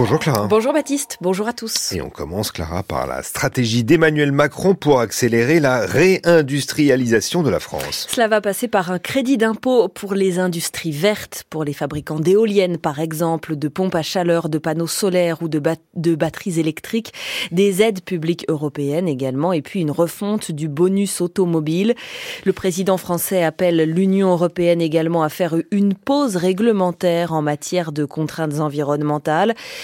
Bonjour Clara. Bonjour Baptiste, bonjour à tous. Et on commence Clara par la stratégie d'Emmanuel Macron pour accélérer la réindustrialisation de la France. Cela va passer par un crédit d'impôt pour les industries vertes, pour les fabricants d'éoliennes par exemple, de pompes à chaleur, de panneaux solaires ou de, de batteries électriques, des aides publiques européennes également et puis une refonte du bonus automobile. Le président français appelle l'Union européenne également à faire une pause réglementaire en matière de contraintes environnementales.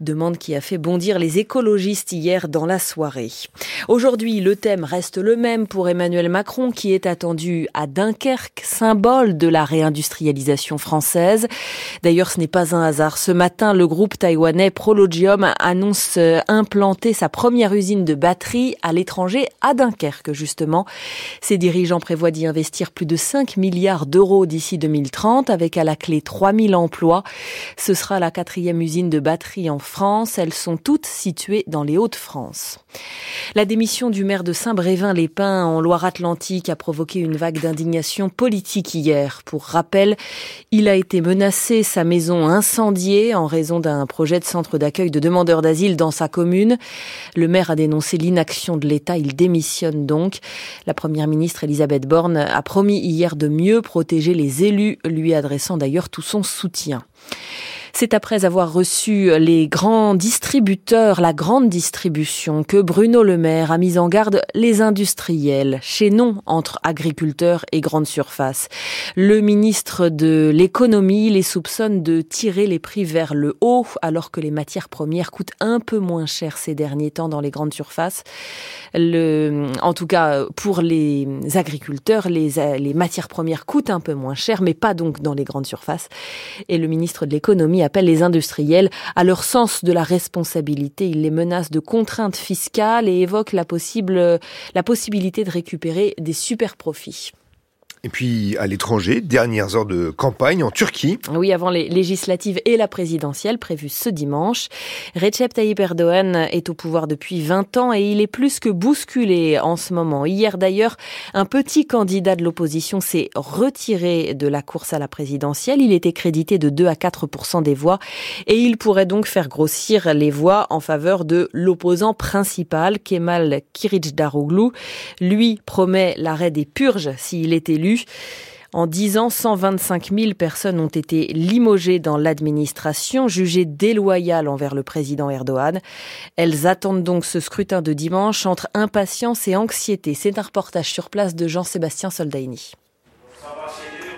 Demande qui a fait bondir les écologistes hier dans la soirée. Aujourd'hui, le thème reste le même pour Emmanuel Macron qui est attendu à Dunkerque, symbole de la réindustrialisation française. D'ailleurs, ce n'est pas un hasard. Ce matin, le groupe taïwanais Prologium annonce euh, implanter sa première usine de batterie à l'étranger, à Dunkerque justement. Ses dirigeants prévoient d'y investir plus de 5 milliards d'euros d'ici 2030 avec à la clé 3000 emplois. Ce sera la quatrième usine de batterie en France. Elles sont toutes situées dans les Hauts-de-France. La démission du maire de Saint-Brévin-les-Pins en Loire-Atlantique a provoqué une vague d'indignation politique hier. Pour rappel, il a été menacé, sa maison incendiée en raison d'un projet de centre d'accueil de demandeurs d'asile dans sa commune. Le maire a dénoncé l'inaction de l'État. Il démissionne donc. La première ministre Elisabeth Borne a promis hier de mieux protéger les élus, lui adressant d'ailleurs tout son soutien. C'est après avoir reçu les grands distributeurs, la grande distribution, que Bruno Le Maire a mis en garde les industriels, chez non entre agriculteurs et grandes surfaces. Le ministre de l'économie les soupçonne de tirer les prix vers le haut, alors que les matières premières coûtent un peu moins cher ces derniers temps dans les grandes surfaces. Le, en tout cas, pour les agriculteurs, les, les matières premières coûtent un peu moins cher, mais pas donc dans les grandes surfaces. Et le ministre de l'économie appelle les industriels à leur sens de la responsabilité. Il les menace de contraintes fiscales et évoque la, possible, la possibilité de récupérer des super profits. Et puis à l'étranger, dernières heures de campagne en Turquie. Oui, avant les législatives et la présidentielle prévues ce dimanche. Recep Tayyip Erdogan est au pouvoir depuis 20 ans et il est plus que bousculé en ce moment. Hier d'ailleurs, un petit candidat de l'opposition s'est retiré de la course à la présidentielle. Il était crédité de 2 à 4 des voix et il pourrait donc faire grossir les voix en faveur de l'opposant principal, Kemal Kılıçdaroğlu. Lui promet l'arrêt des purges s'il est élu en 10 ans, 125 000 personnes ont été limogées dans l'administration, jugées déloyales envers le président Erdogan. Elles attendent donc ce scrutin de dimanche entre impatience et anxiété. C'est un reportage sur place de Jean-Sébastien Soldaini.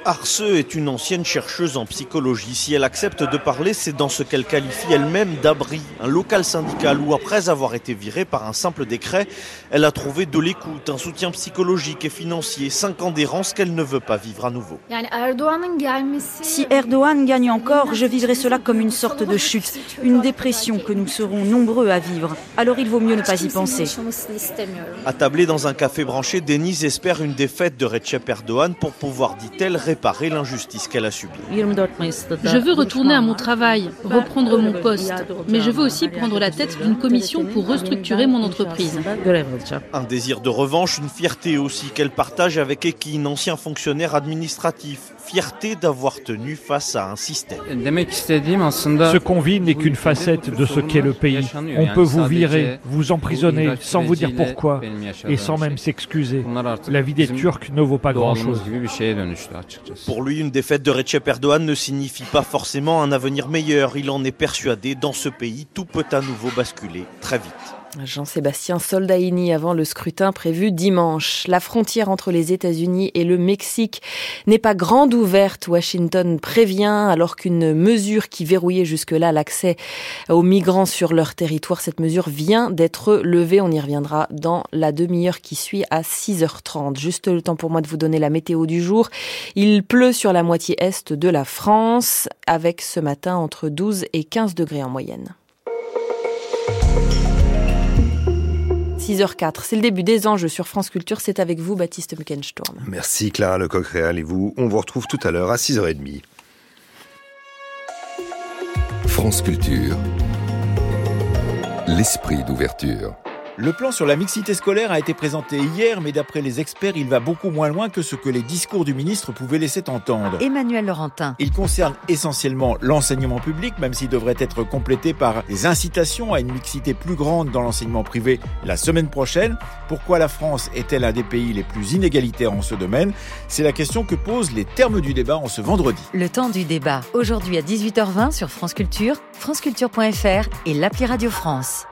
Arceux est une ancienne chercheuse en psychologie. Si elle accepte de parler, c'est dans ce qu'elle qualifie elle-même d'abri, un local syndical où, après avoir été virée par un simple décret, elle a trouvé de l'écoute, un soutien psychologique et financier, cinq ans d'errance qu'elle ne veut pas vivre à nouveau. Si Erdogan gagne encore, je vivrai cela comme une sorte de chute, une dépression que nous serons nombreux à vivre. Alors il vaut mieux ne pas y penser. Attablée dans un café branché, Denise espère une défaite de Recep Erdogan pour pouvoir, dit-elle, réparer l'injustice qu'elle a subie. Je veux retourner à mon travail, reprendre mon poste, mais je veux aussi prendre la tête d'une commission pour restructurer mon entreprise. Un désir de revanche, une fierté aussi qu'elle partage avec Ekin, ancien fonctionnaire administratif, fierté d'avoir tenu face à un système. Ce qu'on vit n'est qu'une facette de ce qu'est le pays. On peut vous virer, vous emprisonner sans vous dire pourquoi et sans même s'excuser. La vie des Turcs ne vaut pas grand-chose. Pour lui, une défaite de Recep Erdogan ne signifie pas forcément un avenir meilleur. Il en est persuadé, dans ce pays, tout peut à nouveau basculer très vite. Jean-Sébastien Soldaini avant le scrutin prévu dimanche. La frontière entre les États-Unis et le Mexique n'est pas grande ouverte. Washington prévient alors qu'une mesure qui verrouillait jusque-là l'accès aux migrants sur leur territoire, cette mesure vient d'être levée. On y reviendra dans la demi-heure qui suit à 6h30. Juste le temps pour moi de vous donner la météo du jour. Il pleut sur la moitié est de la France avec ce matin entre 12 et 15 degrés en moyenne. 6h04. C'est le début des enjeux sur France Culture. C'est avec vous, Baptiste Muckensturm. Merci Clara Lecoq-Réal et vous. On vous retrouve tout à l'heure à 6h30. France Culture. L'esprit d'ouverture. Le plan sur la mixité scolaire a été présenté hier, mais d'après les experts, il va beaucoup moins loin que ce que les discours du ministre pouvaient laisser entendre. Emmanuel Laurentin. Il concerne essentiellement l'enseignement public, même s'il devrait être complété par des incitations à une mixité plus grande dans l'enseignement privé la semaine prochaine. Pourquoi la France est-elle un des pays les plus inégalitaires en ce domaine? C'est la question que posent les termes du débat en ce vendredi. Le temps du débat, aujourd'hui à 18h20 sur France Culture, franceculture.fr et l'appli Radio France.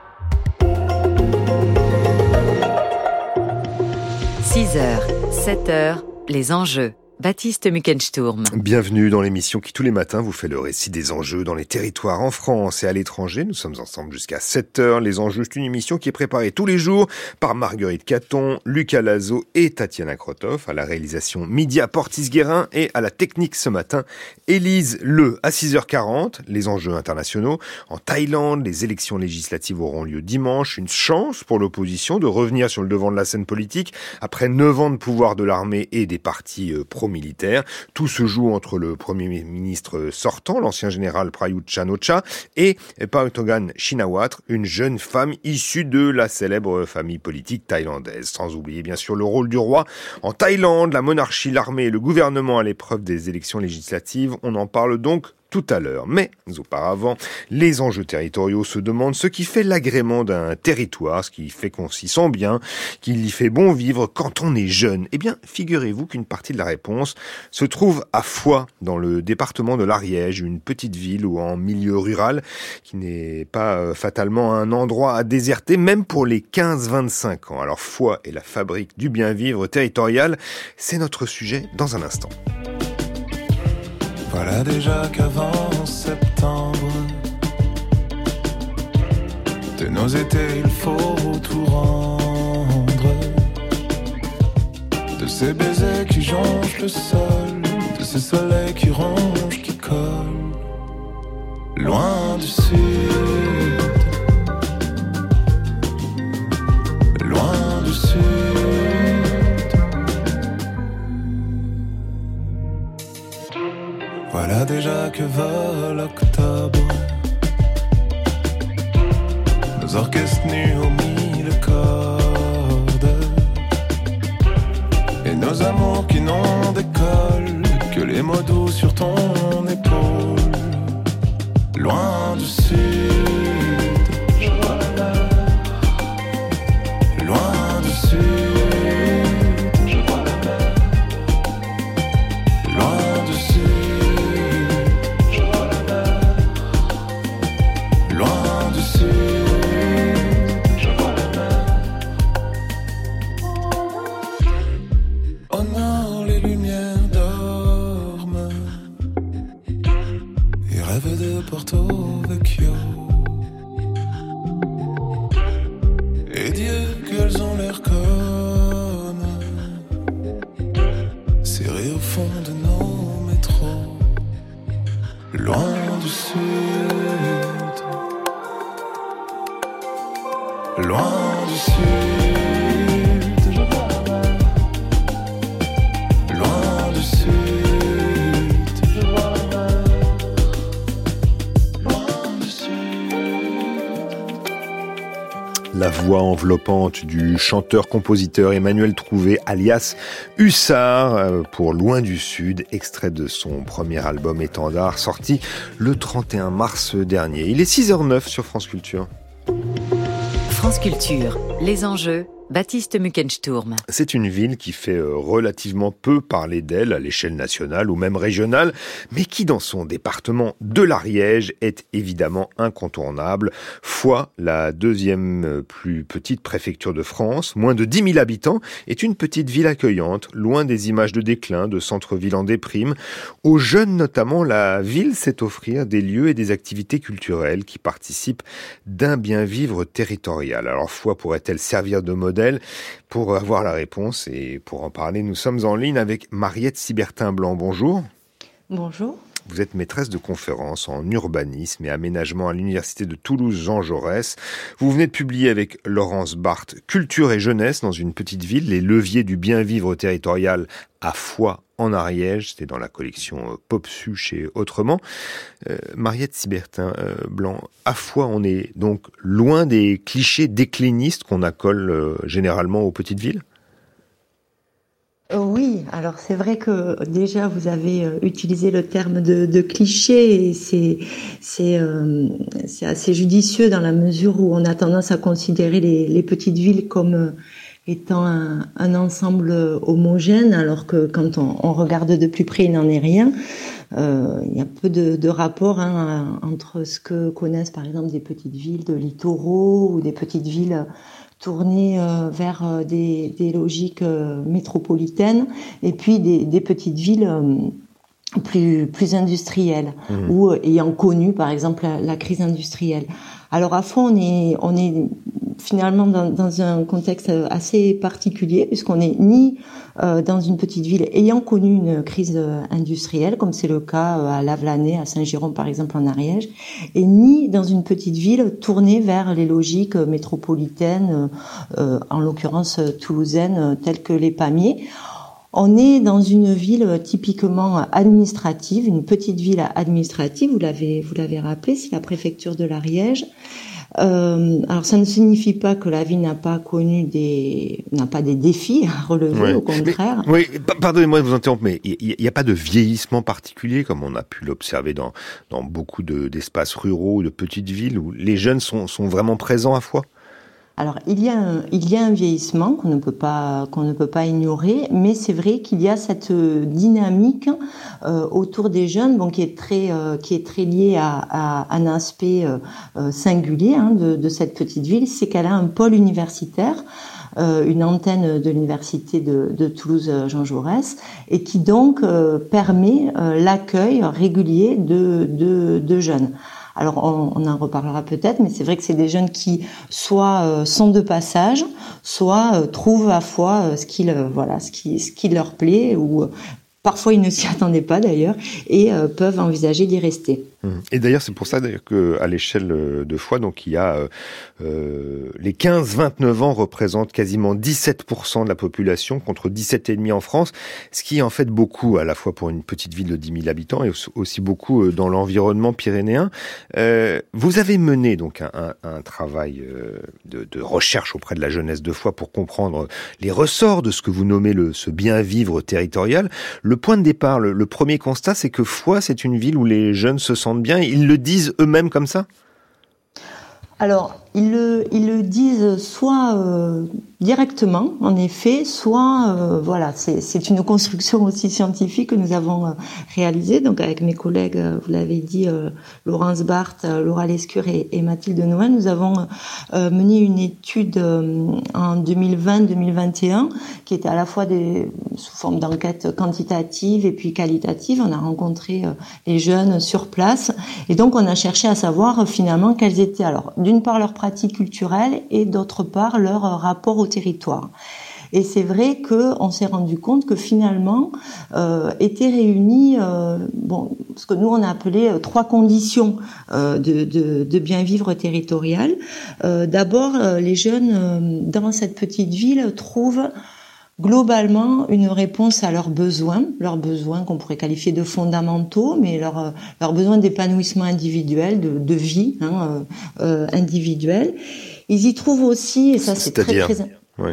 6h, 7h, les enjeux. Baptiste Muckensturm. Bienvenue dans l'émission qui tous les matins vous fait le récit des enjeux dans les territoires en France et à l'étranger. Nous sommes ensemble jusqu'à 7 heures. Les enjeux, c'est une émission qui est préparée tous les jours par Marguerite Caton, Lucas Lazo et Tatiana Krotov à la réalisation Media Portis-Guérin et à la technique ce matin Élise Le à 6h40. Les enjeux internationaux. En Thaïlande, les élections législatives auront lieu dimanche. Une chance pour l'opposition de revenir sur le devant de la scène politique après 9 ans de pouvoir de l'armée et des partis euh, pro militaire. Tout se joue entre le Premier ministre sortant, l'ancien général Prayut Chan-o-cha, et Paetogan Shinawatra, une jeune femme issue de la célèbre famille politique thaïlandaise. Sans oublier bien sûr le rôle du roi en Thaïlande, la monarchie, l'armée et le gouvernement à l'épreuve des élections législatives. On en parle donc tout à l'heure. Mais auparavant, les enjeux territoriaux se demandent ce qui fait l'agrément d'un territoire, ce qui fait qu'on s'y sent bien, qu'il y fait bon vivre quand on est jeune. Eh bien, figurez-vous qu'une partie de la réponse se trouve à Foix, dans le département de l'Ariège, une petite ville ou en milieu rural qui n'est pas euh, fatalement un endroit à déserter, même pour les 15-25 ans. Alors Foix est la fabrique du bien vivre territorial, c'est notre sujet dans un instant. Voilà déjà qu'avant septembre, de nos étés il faut tout rendre. De ces baisers qui jonchent le sol, de ces soleils qui rongent, qui collent, loin du sud. Déjà que enveloppante du chanteur-compositeur Emmanuel Trouvé, alias Hussard, euh, pour Loin du Sud, extrait de son premier album Étendard, sorti le 31 mars dernier. Il est 6h09 sur France Culture. France Culture, les enjeux Baptiste Muckensturm. C'est une ville qui fait euh, relativement peu parler d'elle à l'échelle nationale ou même régionale, mais qui dans son département de l'Ariège est évidemment incontournable. Foix, la deuxième euh, plus petite préfecture de France, moins de 10 000 habitants, est une petite ville accueillante, loin des images de déclin, de centre-ville en déprime. Aux jeunes notamment, la ville sait offrir des lieux et des activités culturelles qui participent d'un bien vivre territorial. Alors Foix pourrait-elle servir de modèle pour avoir la réponse et pour en parler, nous sommes en ligne avec Mariette Sibertin-Blanc. Bonjour. Bonjour. Vous êtes maîtresse de conférences en urbanisme et aménagement à l'université de Toulouse Jean Jaurès. Vous venez de publier avec Laurence Barthes Culture et jeunesse dans une petite ville, les leviers du bien vivre territorial à Foix en Ariège, c'était dans la collection euh, Popsu chez Autrement. Euh, Mariette Sibertin euh, Blanc, à Foix, on est donc loin des clichés déclinistes qu'on accole généralement aux petites villes? Oui, alors c'est vrai que déjà vous avez utilisé le terme de, de cliché et c'est c'est assez judicieux dans la mesure où on a tendance à considérer les, petites villes comme étant un, ensemble homogène, alors que quand on, regarde de plus près, il n'en est rien. Euh, il y a peu de, rapport hein, entre ce que connaissent par exemple des petites villes de littoraux ou des petites villes tournées euh, vers euh, des, logiques métropolitaines et puis des, petites villes plus, plus industrielles mmh. ou ayant connu par exemple la crise industrielle. Alors à fond, on est, on est finalement dans, dans un contexte assez particulier puisqu'on n'est ni euh, dans une petite ville ayant connu une crise euh, industrielle, comme c'est le cas euh, à Lavelanet, à Saint-Giron par exemple en Ariège, et ni dans une petite ville tournée vers les logiques métropolitaines, en l'occurrence toulousaines, telles que les Pamiers. On est dans une ville typiquement administrative, une petite ville administrative. Vous l'avez, vous l'avez rappelé, c'est la préfecture de l'Ariège. Euh, alors ça ne signifie pas que la ville n'a pas connu des n'a pas des défis à relever, au contraire. oui, pardonnez-moi de vous interrompre, mais il n'y a pas de vieillissement particulier comme on a pu l'observer dans dans beaucoup d'espaces ruraux ou de petites villes où les jeunes sont sont vraiment présents à fois. Alors il y a un, vieillissement qu'on ne peut pas ne peut pas ignorer, mais c'est vrai qu'il y a cette euh, dynamique euh, autour des jeunes, bon qui est très euh, qui est très liée à, à un aspect singulier hein, de, cette petite ville, c'est qu'elle a un pôle universitaire. une antenne de l'université de, Toulouse Jean Jaurès et qui donc permet l'accueil régulier de jeunes. Alors on, en reparlera peut-être, mais c'est vrai que c'est des jeunes qui soit euh, sont de passage, soit euh, trouvent à fois euh, ce qui voilà ce qui ce qui leur plaît ou Parfois, ils ne s'y attendaient pas d'ailleurs et peuvent envisager d'y rester. Et d'ailleurs, c'est pour ça qu'à l'échelle de fois, donc il y a euh, les 15-29 ans représentent quasiment 17% de la population contre 17,5 en France, ce qui est en fait beaucoup à la fois pour une petite ville de 10 000 habitants et aussi beaucoup euh, dans l'environnement pyrénéen. Euh, vous avez mené donc un, un, travail euh, de, de, recherche auprès de la jeunesse de foi pour comprendre les ressorts de ce que vous nommez le, ce bien vivre territorial. Le point de départ, le, le premier constat, c'est que Foix, c'est une ville où les jeunes se sentent bien. Ils le disent eux-mêmes comme ça? Ils le, disent soit euh, directement, en effet, soit euh, voilà, c'est une construction aussi scientifique que nous avons euh, réalisée. Donc avec mes collègues, vous l'avez dit, Laurence Barthes, Laura Lescure et, Mathilde Noël, nous avons mené une étude en 2020-2021 qui était à la fois sous forme d'enquête quantitative et puis qualitative. On a rencontré les jeunes sur place et donc on a cherché à savoir finalement quelles étaient alors d'une part leurs pratiques et d'autre part leur rapport au territoire. Et c'est vrai qu'on s'est rendu compte que finalement euh, étaient réunies, euh, bon, ce que nous on a appelé euh, trois conditions euh, de, de, de, bien vivre territorial. Euh, d'abord, les jeunes dans cette petite ville trouvent globalement une réponse à leurs besoins, leurs besoins qu'on pourrait qualifier de fondamentaux, mais leurs leurs besoins d'épanouissement individuel, de, de vie hein, euh, individuelle. Ils y trouvent aussi, et ça c'est très très... Oui.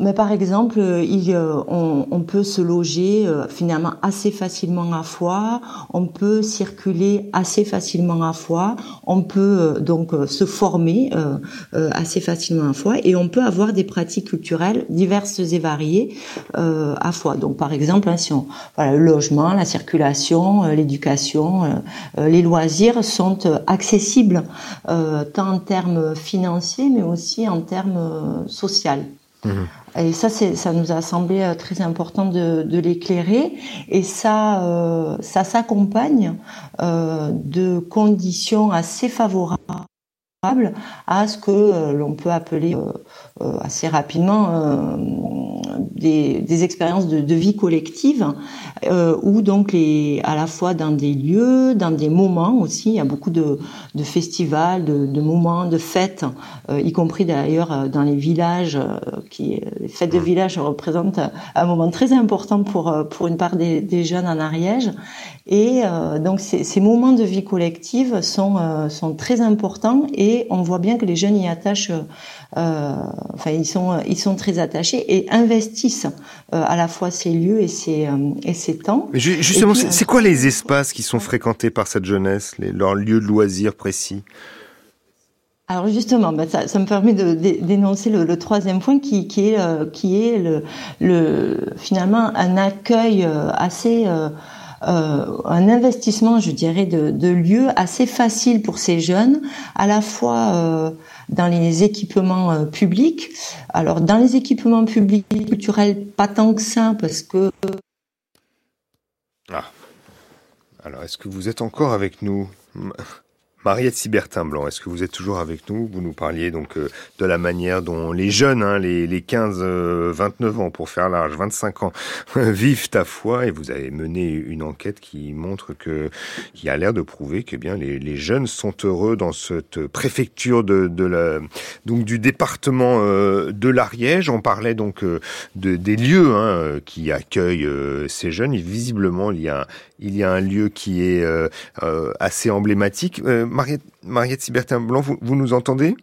Mais par exemple, il, euh, on, on, peut se loger euh, finalement assez facilement à Foix, on peut circuler assez facilement à Foix, on peut euh, donc se former assez facilement à Foix et on peut avoir des pratiques culturelles diverses et variées à Foix. Donc par exemple, hein, si on, voilà, le logement, la circulation, l'éducation, les loisirs sont accessibles tant en termes financiers mais aussi en termes sociaux. Mmh. Et ça, ça nous a semblé euh, très important de, l'éclairer. Et ça, euh, s'accompagne euh, de conditions assez favorables à ce que l'on peut appeler assez rapidement des, des, expériences de, de, vie collective où donc les, à la fois dans des lieux, dans des moments aussi, il y a beaucoup de, de festivals, de, de, moments, de fêtes, y compris d'ailleurs dans les villages, qui les fêtes de village représentent un moment très important pour pour une part des, des jeunes en Ariège. Et euh, donc ces, ces, moments de vie collective sont, euh, sont très importants et on voit bien que les jeunes y attachent, euh, enfin ils sont, ils sont très attachés et investissent euh, à la fois ces lieux et ces, euh, et ces temps. Mais justement, c'est quoi les espaces qui sont fréquentés par cette jeunesse, les, leurs lieux de loisirs précis? Alors justement, bah ça, ça, me permet de d'énoncer le, le, troisième point qui, qui est, euh, qui est le, le, finalement un accueil assez euh, un investissement, je dirais, de, de lieux assez facile pour ces jeunes, à la fois euh, dans les équipements euh, publics. Alors dans les équipements publics culturels, pas tant que ça, parce que ah. Alors, est-ce que vous êtes encore avec nous? Mariette Sibertin-Blanc, est-ce que vous êtes toujours avec nous? Vous nous parliez donc euh, de la manière dont les jeunes, hein, les, les 15, 29 euh, ans pour faire large, 25 ans, vivent à foi et vous avez mené une enquête qui montre que, qui a l'air de prouver que bien les, les, jeunes sont heureux dans cette préfecture de, de la, donc du département euh, de l'Ariège. On parlait donc de, des lieux hein, qui accueillent ces jeunes. Et visiblement, il y a, il y a un lieu qui est assez emblématique. Mariette, Mariette Sibertin-Blanc, vous, nous entendez?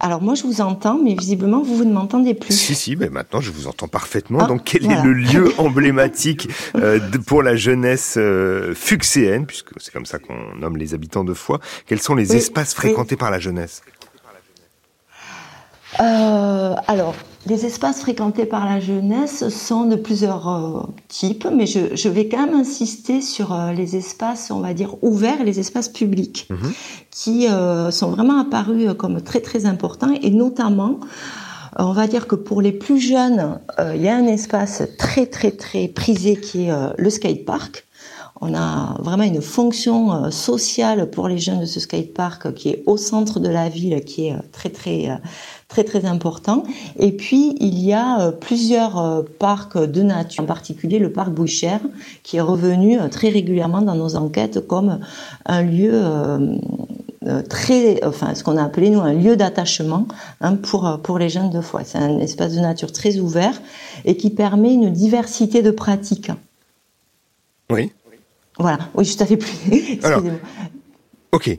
Alors moi je vous entends, mais visiblement vous, vous ne m'entendez plus. Si, si, mais maintenant je vous entends parfaitement. Ah, Donc quel est le lieu emblématique euh, pour la jeunesse euh, fuxéenne, puisque c'est comme ça qu'on nomme les habitants de Foix. Quels sont les espaces fréquentés par la jeunesse? Euh, alors, les espaces fréquentés par la jeunesse sont de plusieurs euh, types, mais je, je, vais quand même insister sur euh, les espaces, on va dire, ouverts les espaces publics, mhm. qui euh, sont vraiment apparus comme très très importants, et notamment, on va dire que pour les plus jeunes, il y a un espace très très très prisé qui est le skatepark. On a vraiment une fonction sociale pour les jeunes de ce skatepark qui est au centre de la ville, qui est très très très très important. Et puis il y a euh, plusieurs euh, parcs de nature, en particulier le parc Bouchère, qui est revenu euh, très régulièrement dans nos enquêtes comme un lieu très, enfin ce qu'on a appelé nous un lieu d'attachement hein, pour pour les jeunes de foi. C'est un espace de nature très ouvert et qui permet une diversité de pratiques. Oui. Voilà. Oui, je t'avais plus. Excusez-moi. Ok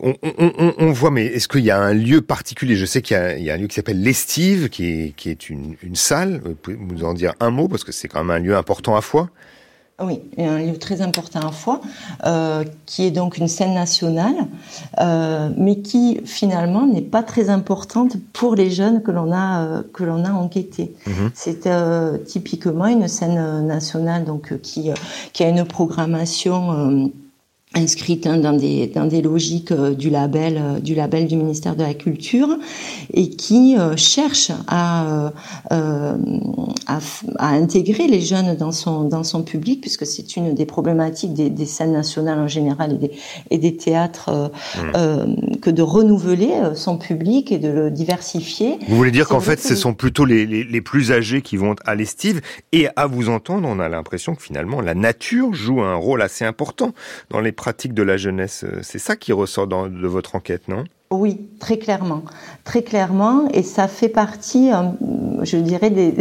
on, on, on, voit, mais est-ce qu'il y a un lieu particulier? Je sais qu'il y, y, a un lieu qui s'appelle l'Estive, qui est, qui est une, une, salle. Vous pouvez nous en dire un mot, parce que c'est quand même un lieu important à Foix oui, un lieu très important à Foix, euh, qui est donc une scène nationale, euh, mais qui finalement n'est pas très importante pour les jeunes que l'on a euh, que l'on a enquêtés. Mhm. C'est euh, typiquement une scène nationale donc qui qui a une programmation inscrite hein, dans des dans des logiques euh, du label euh, du label du ministère de la culture et qui euh, cherche à, à, à intégrer les jeunes dans son dans son public puisque c'est une des problématiques des, des, scènes nationales en général et des et des théâtres mmh. que de renouveler son public et de le diversifier. Vous voulez dire qu'en fait ce sont plutôt les, les, les plus âgés qui vont à l'estive et à vous entendre on a l'impression que finalement la nature joue un rôle assez important dans les pratique de la jeunesse. Euh, c'est ça qui ressort de votre enquête, non? Oui, très clairement, très clairement, et ça fait partie, euh, je dirais, des,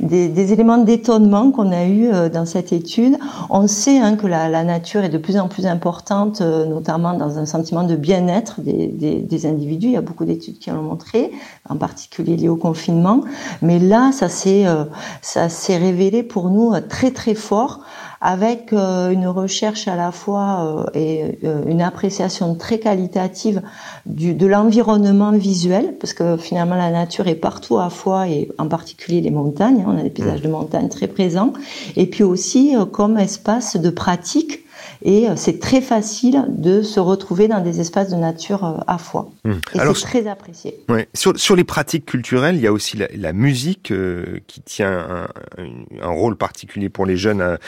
des, des éléments d'étonnement qu'on a eu euh, dans cette étude. On sait hein, que la, nature est de plus en plus importante, notamment dans un sentiment de bien-être des, individus. Il y a beaucoup d'études qui l'ont montré, en particulier liées au confinement. Mais là, ça s'est révélé pour nous très très fort avec euh, une recherche à la fois euh, et euh, une appréciation très qualitative du, de l'environnement visuel, parce que finalement la nature est partout à la fois et en particulier les montagnes, hein, on a des paysages mmh. de montagne très présents, et puis aussi comme espace de pratique et euh, c'est très facile de se retrouver dans des espaces de nature euh, à fois. Hum. Et c'est très apprécié. Ouais. Sur, sur, les pratiques culturelles, il y a aussi la, la musique euh, qui tient un, un, rôle particulier pour les jeunes à,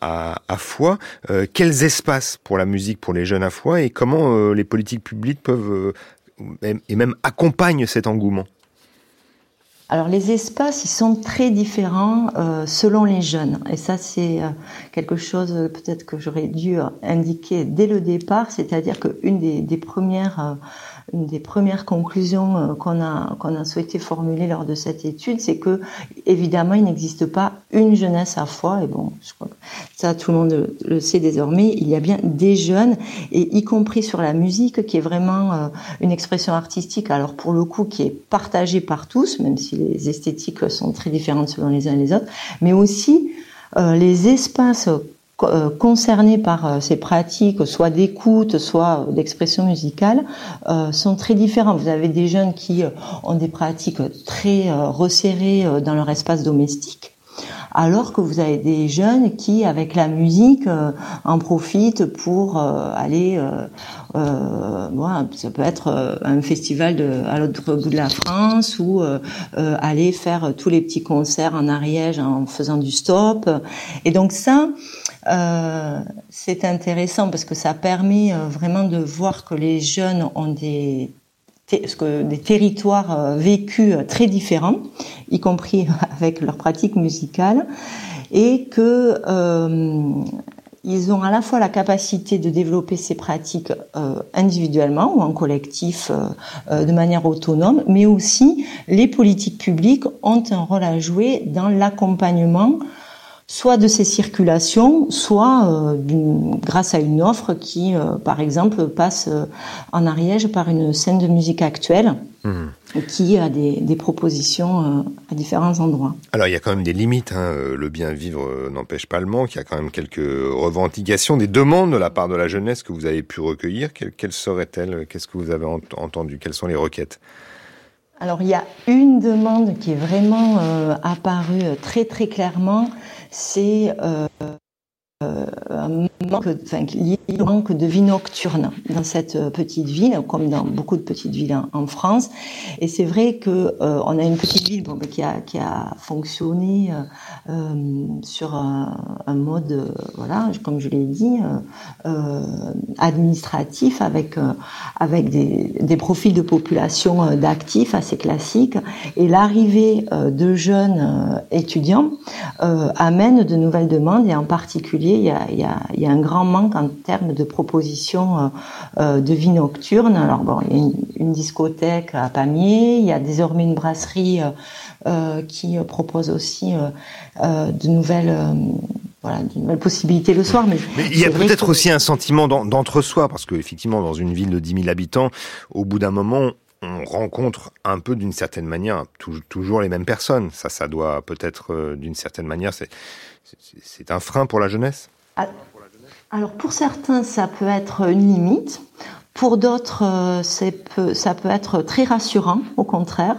à, à Foix. Euh, quels espaces pour la musique pour les jeunes à Foix et comment les politiques publiques peuvent et même accompagnent cet engouement? Alors les espaces, ils sont très différents euh, selon les jeunes. Et ça, c'est euh, quelque chose peut-être que j'aurais dû indiquer dès le départ, c'est-à-dire qu'une des, des premières une des premières conclusions euh, qu'on a, qu'on a souhaité formuler lors de cette étude, c'est que, évidemment, il n'existe pas une jeunesse à foi, et bon, je crois que ça, tout le monde le sait désormais, il y a bien des jeunes, et y compris sur la musique, qui est vraiment euh, une expression artistique, alors pour le coup, qui est partagée par tous, même si les esthétiques sont très différentes selon les uns et les autres, mais aussi euh, les espaces concernés par euh, ces pratiques, soit d'écoute, soit euh, d'expression musicale, sont très différents. Vous avez des jeunes qui ont des pratiques très resserrées dans leur espace domestique, alors que vous avez des jeunes qui, avec la musique, en profitent pour aller, euh, ça peut être un festival de, à l'autre bout de la France ou aller faire tous les petits concerts en Ariège en faisant du stop. Et donc ça, euh, c'est intéressant parce que ça permet euh, vraiment de voir que les jeunes ont des des territoires euh, vécus très différents, y compris avec leur pratique musicale, et que ils ont à la fois la capacité de développer ces pratiques individuellement ou en collectif de manière autonome, mais aussi les politiques publiques ont un rôle à jouer dans l'accompagnement soit de ces circulations, soit euh, grâce à une offre qui, euh, par exemple, passe euh, en Ariège par une scène de musique actuelle. Hmm. qui a des, propositions à différents endroits. Alors il y a quand même des limites, hein. le bien vivre n'empêche pas le manque, il y a quand même quelques revendications, des demandes de la part de la jeunesse que vous avez pu recueillir. Quelles, seraient-elles? Qu'est-ce que vous avez entendu? Quelles sont les requêtes? Alors il y a une demande qui est vraiment apparue très très clairement, c'est euh, euh, manque, enfin, manque de vie nocturne dans cette euh, petite ville, comme dans beaucoup de petites villes en, France. Et c'est vrai que on a une petite ville bon, qui, a, qui a fonctionné euh, sur un, mode, voilà, comme je l'ai dit, euh, administratif avec avec des, profils de population d'actifs assez classiques. Et l'arrivée de jeunes étudiants amène de nouvelles demandes et en particulier il y a, il y a un grand manque en termes de propositions euh, euh, de vie nocturne. Alors bon, il y a une, discothèque à Pamiers, il y a désormais une brasserie euh, qui propose aussi de nouvelles voilà, de nouvelles possibilités le soir. Mais, il y a peut-être aussi un sentiment d'entre-soi, parce que effectivement, dans une ville de 10 000 habitants, au bout d'un moment, on rencontre un peu d'une certaine manière toujours les mêmes personnes. Ça, ça doit peut-être d'une certaine manière, c'est un frein pour la jeunesse Alors pour certains, ça peut être une limite. Pour d'autres, euh, ça peut être très rassurant, au contraire.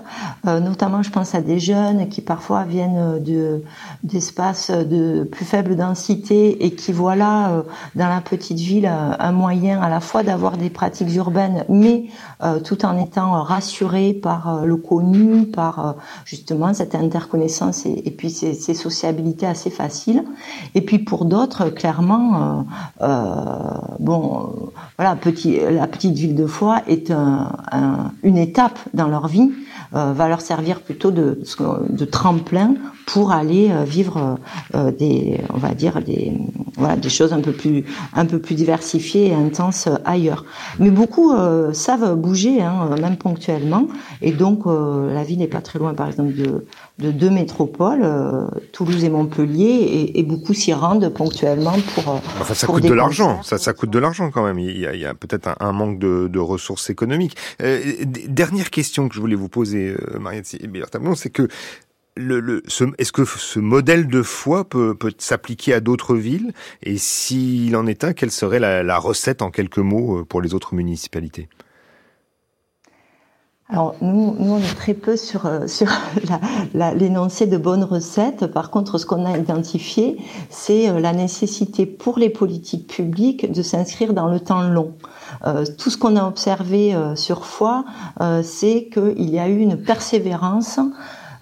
Euh, notamment, je pense à des jeunes qui parfois viennent de d'espaces de plus faible densité et qui voient là, euh, dans la petite ville, un moyen à la fois d'avoir des pratiques urbaines, mais tout en étant rassurés par le connu, par justement cette interconnaissance et, puis ces, ces, sociabilités assez faciles. Et puis pour d'autres, clairement, bon, voilà, petit la petite ville de Foix est une étape dans leur vie, euh, va leur servir plutôt de, de tremplin pour aller euh, vivre euh, des, on va dire des, voilà, des choses un peu plus, un peu plus diversifiées et intenses ailleurs. Mais beaucoup savent bouger, hein, même ponctuellement, et donc la vie n'est pas très loin, par exemple, de, de deux métropoles, Toulouse et Montpellier, et, beaucoup s'y rendent ponctuellement pour. Enfin, ça coûte de l'argent. Ça, ça coûte de l'argent quand même. Il y a, a peut-être un, manque de, de ressources économiques. dernière question que je voulais vous poser, Mariette Bertablon, c'est que le, le, est-ce que ce modèle de foi peut, peut s'appliquer à d'autres villes? Et s'il en est un, quelle serait la, la, recette en quelques mots euh, pour les autres municipalités? Alors nous, nous, on est très peu sur, euh, sur l'énoncé de bonnes recettes. Par contre, ce qu'on a identifié, c'est euh, la nécessité pour les politiques publiques de s'inscrire dans le temps long. Euh, tout ce qu'on a observé sur foi, c'est qu'il y a eu une persévérance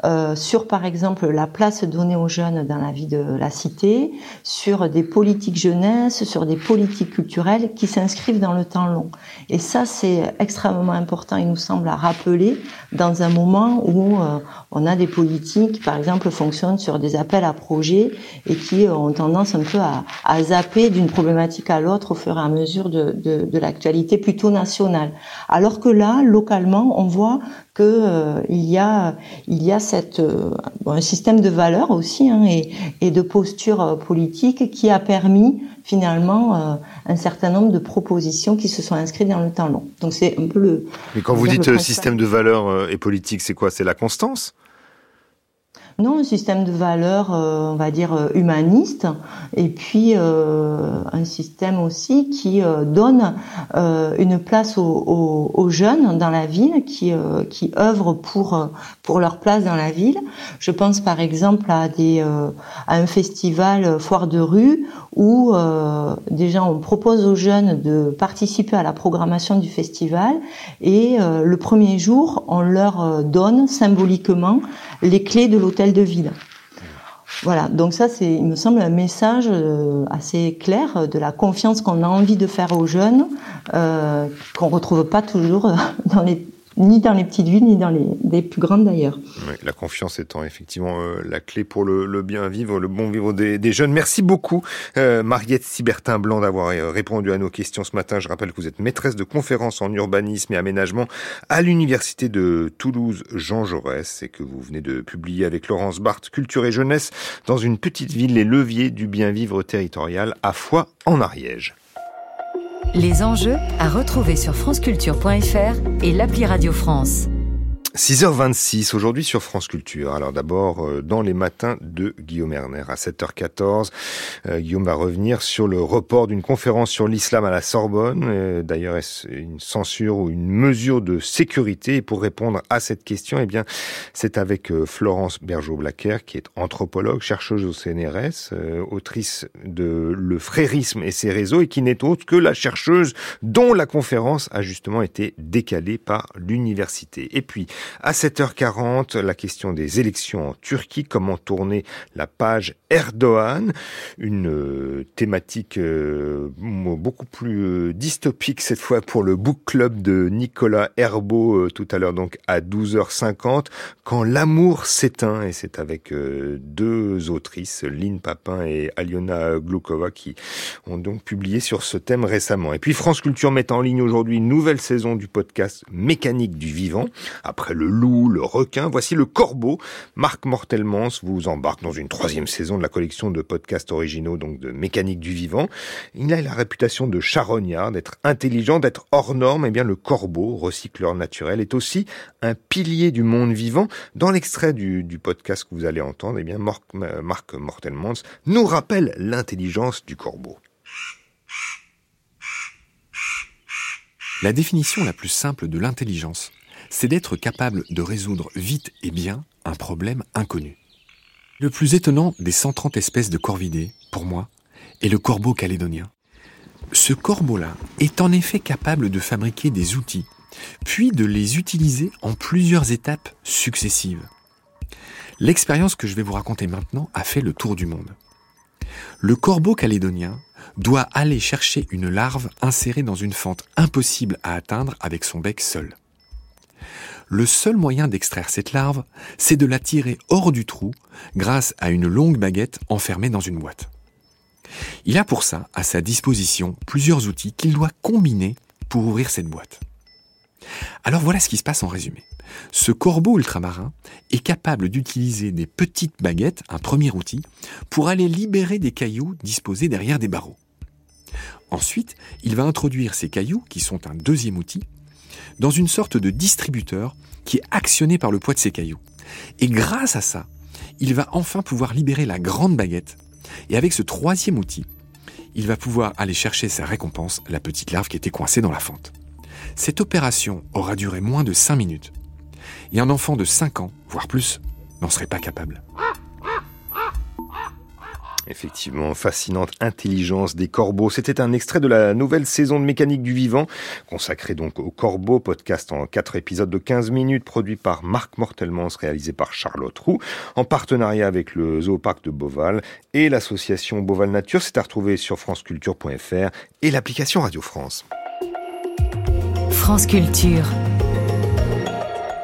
euh, sur par exemple la place donnée aux jeunes dans la vie de la cité, sur des politiques jeunesse, sur des politiques culturelles qui s'inscrivent dans le temps long. Et ça, c'est extrêmement important, il nous semble, à rappeler dans un moment où euh, on a des politiques qui, par exemple, fonctionnent sur des appels à projets et qui ont tendance un peu à, zapper d'une problématique à l'autre au fur et à mesure de, de l'actualité plutôt nationale. Alors que là, localement, on voit que euh, il y a il y a cette euh, bon, un système de valeurs aussi hein, et, et, de posture euh, politique qui a permis finalement un certain nombre de propositions qui se sont inscrites dans le temps long. Donc c'est un peu le. Mais quand vous dites système de valeurs et politique, c'est quoi? C'est la constance? Non, un système de valeurs, euh, on va dire, euh, humaniste, et puis euh, un système aussi qui donne une place aux, aux, jeunes dans la ville, qui, qui œuvrent pour, pour leur place dans la ville. Je pense par exemple à, des, à un festival foire de rue où déjà on propose aux jeunes de participer à la programmation du festival, et le premier jour, on leur donne symboliquement les clés de l'hôtel de ville. Voilà, donc ça, c'est, il me semble, un message euh, assez clair de la confiance qu'on a envie de faire aux jeunes, euh, qu'on retrouve pas toujours dans les ni dans les petites villes, ni dans les, plus grandes d'ailleurs. la confiance étant effectivement euh, la clé pour le, bien vivre, le bon vivre des, jeunes. Merci beaucoup, euh, Mariette Sibertin-Blanc, d'avoir euh, répondu à nos questions ce matin. Je rappelle que vous êtes maîtresse de conférences en urbanisme et aménagement à l'Université de Toulouse Jean Jaurès et que vous venez de publier avec Laurence Barthes Culture et Jeunesse dans une petite ville, les leviers du bien vivre territorial à Foix en Ariège. Les enjeux à retrouver sur franceculture.fr et l'appli Radio France. 6h26 aujourd'hui sur France Culture. Alors d'abord euh, dans les matins de Guillaume Erner à 7h14. Euh, Guillaume va revenir sur le report d'une conférence sur l'islam à la Sorbonne. Euh, d'ailleurs est-ce une censure ou une mesure de sécurité? Et pour répondre à cette question, eh bien c'est avec Florence Bergeau-Blacker qui est anthropologue, chercheuse au CNRS, autrice de Le frérisme et ses réseaux et qui n'est autre que la chercheuse dont la conférence a justement été décalée par l'université. Et puis à 7h40, la question des élections en Turquie, comment tourner la page Erdogan, une euh, thématique euh, beaucoup plus euh, dystopique cette fois pour le book club de Nicolas Herbeau tout à l'heure donc à 12h50 quand l'amour s'éteint et c'est avec deux autrices Lynn Papin et Aliona Glukova qui ont donc publié sur ce thème récemment. Et puis France Culture met en ligne aujourd'hui une nouvelle saison du podcast Mécanique du vivant après le loup, le requin, voici le corbeau. Marc Mortelmans vous embarque dans une troisième saison de la collection de podcasts originaux, donc de mécanique du vivant. Il a la réputation de charognard, d'être intelligent, d'être hors norme. Eh bien, le corbeau, recycleur naturel, est aussi un pilier du monde vivant. Dans l'extrait du, podcast que vous allez entendre, eh bien, Marc Mortelmans nous rappelle l'intelligence du corbeau. La définition la plus simple de l'intelligence, c'est d'être capable de résoudre vite et bien un problème inconnu. Le plus étonnant des 130 espèces de corvidés, pour moi, est le corbeau calédonien. Ce corbeau-là est en effet capable de fabriquer des outils, puis de les utiliser en plusieurs étapes successives. L'expérience que je vais vous raconter maintenant a fait le tour du monde. Le corbeau calédonien doit aller chercher une larve insérée dans une fente impossible à atteindre avec son bec seul le seul moyen d'extraire cette larve, c'est de la tirer hors du trou grâce à une longue baguette enfermée dans une boîte. Il a pour ça à sa disposition plusieurs outils qu'il doit combiner pour ouvrir cette boîte. Alors voilà ce qui se passe en résumé. Ce corbeau ultramarin est capable d'utiliser des petites baguettes, un premier outil, pour aller libérer des cailloux disposés derrière des barreaux. Ensuite, il va introduire ces cailloux, qui sont un deuxième outil, dans une sorte de distributeur qui est actionné par le poids de ses cailloux. Et grâce à ça, il va enfin pouvoir libérer la grande baguette. Et avec ce troisième outil, il va pouvoir aller chercher sa récompense, la petite larve qui était coincée dans la fente. Cette opération aura duré moins de 5 minutes. Et un enfant de 5 ans, voire plus, n'en serait pas capable. Effectivement, fascinante intelligence des corbeaux. C'était un extrait de la nouvelle saison de Mécanique du Vivant, consacré donc aux corbeaux, podcast en quatre épisodes de 15 minutes, produit par Marc Mortelmans, réalisé par Charlotte Roux, en partenariat avec le Zooparc de Beauval et l'association Beauval Nature. C'est à retrouver sur franceculture.fr et l'application Radio France. France Culture.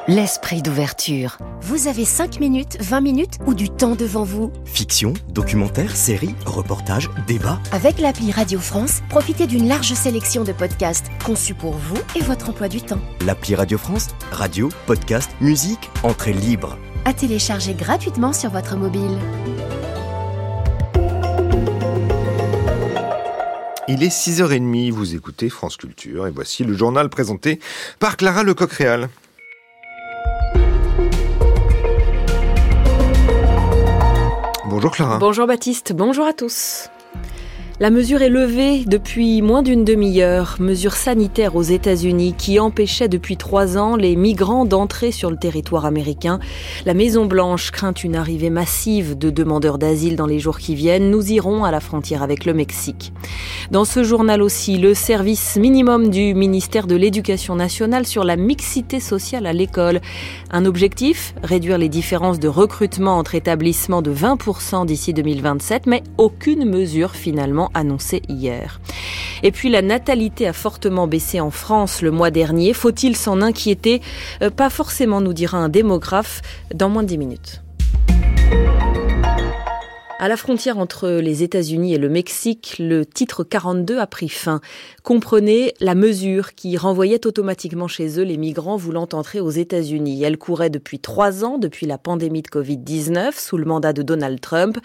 L'esprit d'ouverture. Vous avez 5 minutes, 20 minutes ou du temps devant vous Fiction, documentaire, série, reportage, débat. Avec l'appli Radio France, profitez d'une large sélection de podcasts conçus pour vous et votre emploi du temps. L'appli Radio France, radio, podcast, musique, entrée libre. À télécharger gratuitement sur votre mobile. Il est 6h30, vous écoutez France Culture et voici le journal présenté par Clara Lecoq-Réal. Bonjour Clara. Bonjour Baptiste, bonjour à tous. La mesure est levée depuis moins d'une demi-heure, mesure sanitaire aux États-Unis qui empêchait depuis trois ans les migrants d'entrer sur le territoire américain. La Maison-Blanche craint une arrivée massive de demandeurs d'asile dans les jours qui viennent. Nous irons à la frontière avec le Mexique. Dans ce journal aussi, le service minimum du ministère de l'Éducation nationale sur la mixité sociale à l'école. Un objectif, réduire les différences de recrutement entre établissements de 20% d'ici 2027, mais aucune mesure finalement annoncé hier. Et puis la natalité a fortement baissé en France le mois dernier. Faut-il s'en inquiéter? Euh, Pas forcément, nous dira un démographe dans moins de 10 minutes. À la frontière entre les États-Unis et le Mexique, le titre 42 a pris fin. Comprenez la mesure qui renvoyait automatiquement chez eux les migrants voulant entrer aux États-Unis. Elle courait depuis trois ans, depuis la pandémie de Covid-19, sous le mandat de Donald Trump.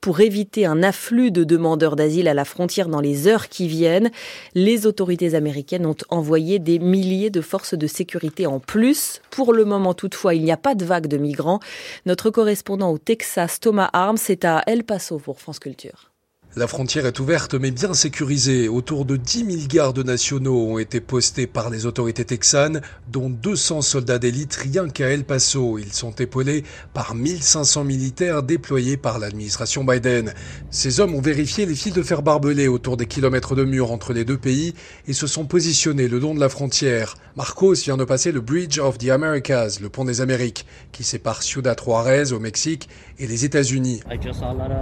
Pour éviter un afflux de demandeurs d'asile à la frontière dans les heures qui viennent, les autorités américaines ont envoyé des milliers de forces de sécurité en plus. Pour le moment, toutefois, il n'y a pas de vague de migrants. Notre correspondant au Texas, Thomas Arms, est à El Paso pour France Culture. La frontière est ouverte mais bien sécurisée. Autour de 10 000 gardes nationaux ont été postés par les autorités texanes, dont 200 soldats d'élite rien qu'à El Paso. Ils sont épaulés par 1500 militaires déployés par l'administration Biden. Ces hommes ont vérifié les fils de fer barbelés autour des kilomètres de murs entre les deux pays et se sont positionnés le long de la frontière. Marcos vient de passer le Bridge of the Americas, le pont des Amériques, qui sépare Ciudad Juarez au Mexique et les États-Unis.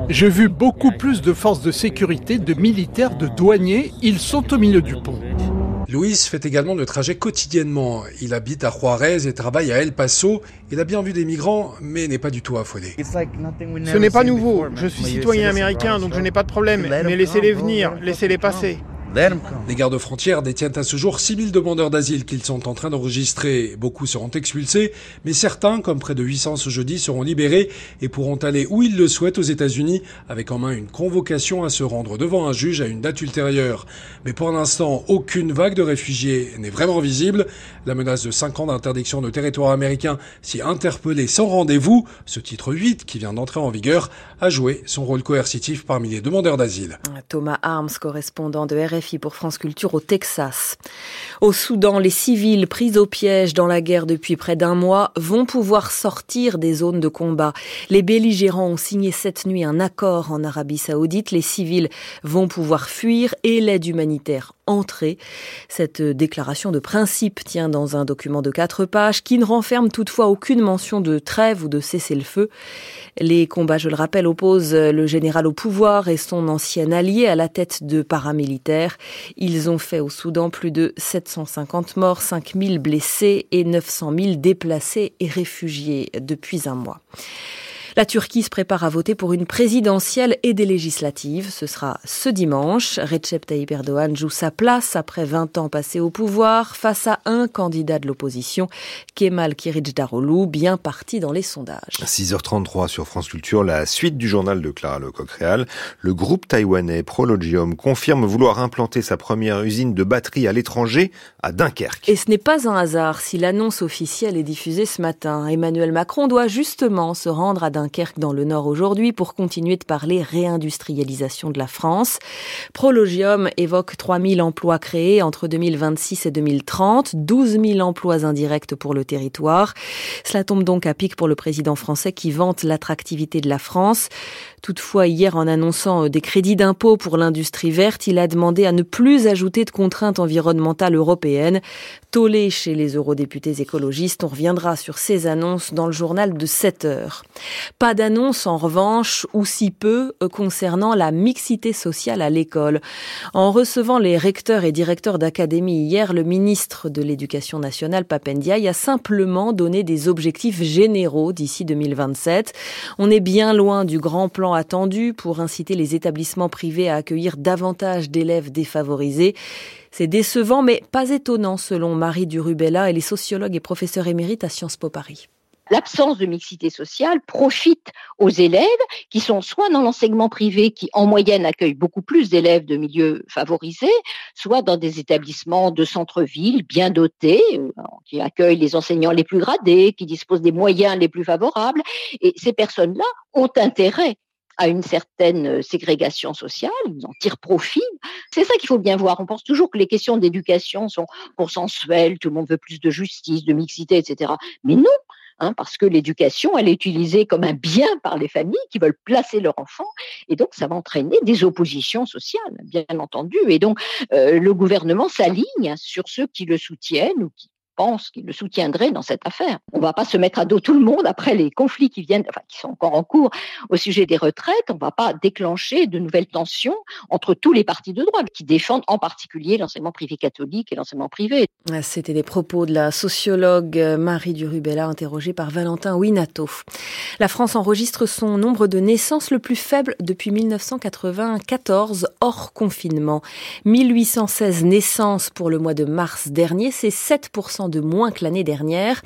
J'ai vu beaucoup plus de forces de sécurité, de militaires, de douaniers. Ils sont au milieu du pont. Luis fait également le trajet quotidiennement. Il habite à Juarez et travaille à El Paso. Il a bien vu des migrants, mais n'est pas du tout affolé. Ce n'est pas nouveau. Je suis citoyen américain, donc je n'ai pas de problème. Mais laissez-les venir, laissez-les passer. Les gardes frontières détiennent à ce jour 6000 demandeurs d'asile qu'ils sont en train d'enregistrer. Beaucoup seront expulsés, mais certains, comme près de 800 ce jeudi, seront libérés et pourront aller où ils le souhaitent aux États-Unis, avec en main une convocation à se rendre devant un juge à une date ultérieure. Mais pour l'instant, aucune vague de réfugiés n'est vraiment visible. La menace de 5 ans d'interdiction de territoire américain s'y interpellé sans rendez-vous, ce titre 8 qui vient d'entrer en vigueur, a joué son rôle coercitif parmi les demandeurs d'asile. Thomas Arms, correspondant de Pour France Culture au Texas. Au Soudan, les civils pris au piège dans la guerre depuis près d'un mois vont pouvoir sortir des zones de combat. Les belligérants ont signé cette nuit un accord en Arabie saoudite. Les civils vont pouvoir fuir et l'aide humanitaire entrer. Cette déclaration de principe tient dans un document de quatre pages qui ne renferme toutefois aucune mention de trêve ou de cessez-le-feu. Les combats, je le rappelle, opposent le général au pouvoir et son ancien allié à la tête de paramilitaires. Ils ont fait au Soudan plus de 750 morts, 5000 blessés et 900 000 déplacés et réfugiés depuis un mois. La Turquie se prépare à voter pour une présidentielle et des législatives. Ce sera ce dimanche. Recep Tayyip Erdogan joue sa place après 20 ans passés au pouvoir face à un candidat de l'opposition, Kemal Kılıçdaroğlu, bien parti dans les sondages. 6h33 sur France Culture, la suite du journal de Clara Lecoq-Réal. Le groupe taïwanais Prologium confirme vouloir implanter sa première usine de batterie à l'étranger, à Dunkerque. Et ce n'est pas un hasard si l'annonce officielle est diffusée ce matin. Emmanuel Macron doit justement se rendre à Dunkerque Dunkerque dans le Nord aujourd'hui pour continuer de parler réindustrialisation de la France. Prologium évoque 3000 emplois créés entre 2026 et 2030, 12 000 emplois indirects pour le territoire. Cela tombe donc à pic pour le président français qui vante l'attractivité de la France. Toutefois, hier, en annonçant euh, des crédits d'impôt pour l'industrie verte, il a demandé à ne plus ajouter de contraintes environnementales européennes. Tollé chez les eurodéputés écologistes, on reviendra sur ces annonces dans le journal de 7 heures. Pas d'annonce, en revanche, ou si peu, euh, concernant la mixité sociale à l'école. En recevant les recteurs et directeurs d'académie hier, le ministre de l'Éducation nationale, Papendiaï, a simplement donné des objectifs généraux d'ici 2027. On est bien loin du grand plan attendu pour inciter les établissements privés à accueillir davantage d'élèves défavorisés. C'est décevant, mais pas étonnant selon Marie Durubella. Elle est sociologue et professeure émérite à Sciences Po Paris l'absence de mixité sociale profite aux élèves qui sont soit dans l'enseignement privé qui en moyenne accueille beaucoup plus d'élèves de milieux favorisés, soit dans des établissements de centre-ville bien dotés euh, qui accueillent les enseignants les plus gradés, qui disposent des moyens les plus favorables et ces personnes-là ont intérêt à une certaine euh, ségrégation sociale, ils en tirent profit. C'est ça qu'il faut bien voir. On pense toujours que les questions d'éducation sont consensuelles, tout le monde veut plus de justice, de mixité, etc. Mais non, Hein, parce que l'éducation, elle est utilisée comme un bien par les familles qui veulent placer leur enfant, et donc ça va entraîner des oppositions sociales, bien entendu. Et donc euh, le gouvernement s'aligne sur ceux qui le soutiennent ou qui pense qu'il le soutiendrait dans cette affaire. On ne va pas se mettre à dos tout le monde après les conflits qui viennent, enfin, qui sont encore en cours au sujet des retraites. On ne va pas déclencher de nouvelles tensions entre tous les partis de droite qui défendent en particulier l'enseignement privé catholique et l'enseignement privé. Ah, c'était des propos de la sociologue Marie Durubella interrogée par Valentin Winato. La France enregistre son nombre de naissances le plus faible depuis 1994 hors confinement. 1816 naissances pour le mois de mars dernier, c'est 7% de moins que l'année dernière.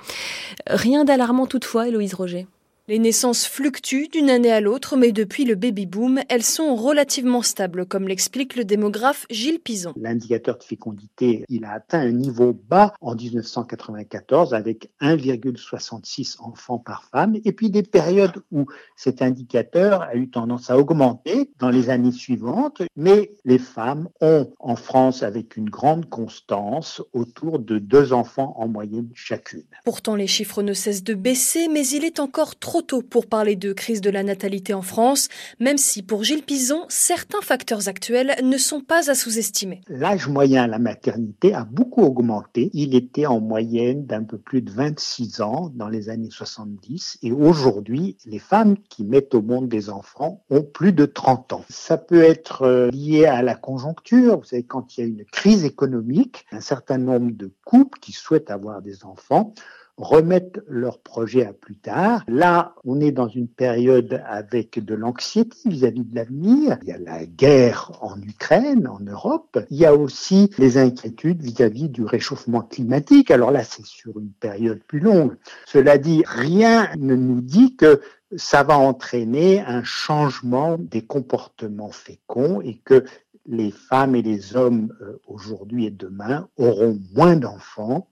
Rien d'alarmant toutefois, Héloïse Roger. Les naissances fluctuent d'une année à l'autre, mais depuis le baby-boom, elles sont relativement stables, comme l'explique le démographe Gilles Pison. L'indicateur de fécondité, il a atteint un niveau bas en 1994 avec 1,66 enfants par femme, et puis des périodes où cet indicateur a eu tendance à augmenter dans les années suivantes, mais les femmes ont en France, avec une grande constance, autour de deux enfants en moyenne chacune. Pourtant, les chiffres ne cessent de baisser, mais il est encore trop tôt pour parler de crise de la natalité en France, même si pour Gilles Pison, certains facteurs actuels ne sont pas à sous-estimer. L'âge moyen à la maternité a beaucoup augmenté. Il était en moyenne d'un peu plus de 26 ans dans les années 70 et aujourd'hui, les femmes qui mettent au monde des enfants ont plus de 30 ans. Ça peut être euh, lié à la conjoncture. Vous savez, quand il y a une crise économique, un certain nombre de couples qui souhaitent avoir des enfants remettent leur projet à plus tard. Là, on est dans une période avec de l'anxiété vis-à-vis de l'avenir. Il y a la guerre en Ukraine, en Europe. Il y a aussi les inquiétudes vis-à-vis du réchauffement climatique. Alors là, c'est sur une période plus longue. Cela dit, rien ne nous dit que ça va entraîner un changement des comportements féconds et que les femmes et les hommes euh, aujourd'hui et demain auront moins d'enfants,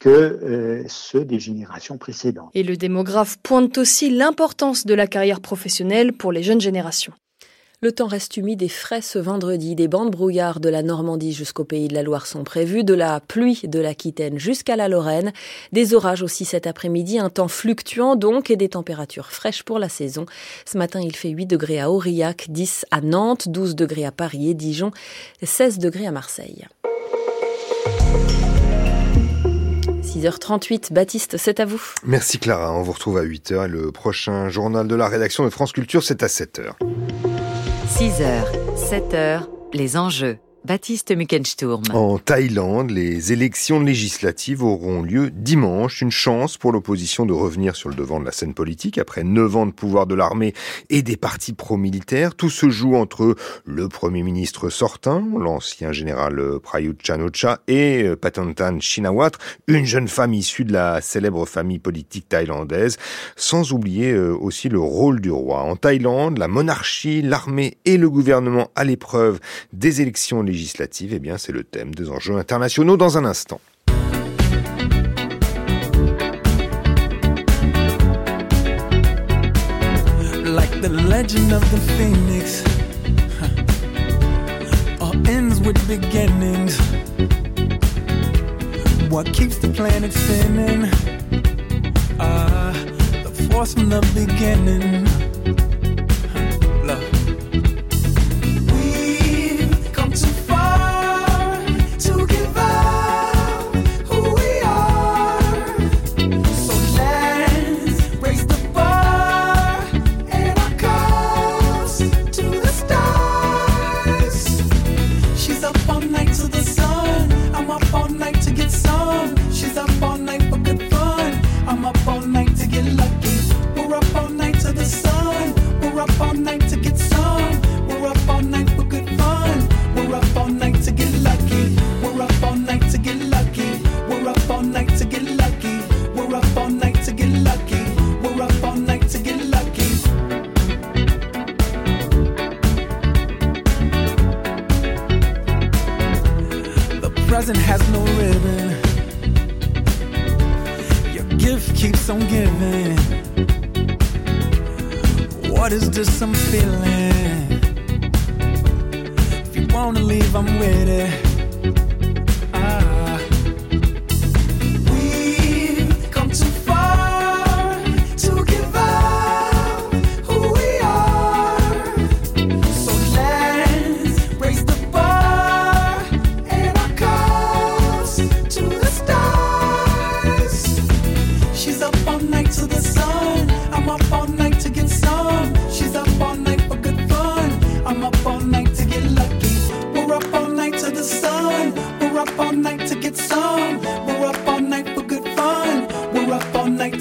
que euh, ceux des générations précédentes. Et le démographe pointe aussi l'importance de la carrière professionnelle pour les jeunes générations. Le temps reste humide et frais ce vendredi. Des bandes brouillards de la Normandie jusqu'au pays de la Loire sont prévues, de la pluie de l'Aquitaine jusqu'à la Lorraine, des orages aussi cet après-midi, un temps fluctuant donc et des températures fraîches pour la saison. Ce matin, il fait 8 degrés à Aurillac, 10 à Nantes, 12 degrés à Paris et Dijon, 16 degrés à Marseille. 6h38, Baptiste, c'est à vous. Merci Clara, on vous retrouve à 8h et le prochain journal de la rédaction de France Culture, c'est à 7h. 6h, 7h, les enjeux. En Thaïlande, les élections législatives auront lieu dimanche. Une chance pour l'opposition de revenir sur le devant de la scène politique après neuf ans de pouvoir de l'armée et des partis pro-militaires. Tout se joue entre le premier ministre sortant, l'ancien général Prayut Chan-o-cha, et Patantan Shinawatra, une jeune femme issue de la célèbre famille politique thaïlandaise, sans oublier euh, aussi le rôle du roi. En Thaïlande, la monarchie, l'armée et le gouvernement à l'épreuve des élections législative, eh bien, c'est le thème des enjeux internationaux dans un instant. legend of the phoenix all ends with beginnings. What keeps the planet spinning? Uh, the force from the beginning.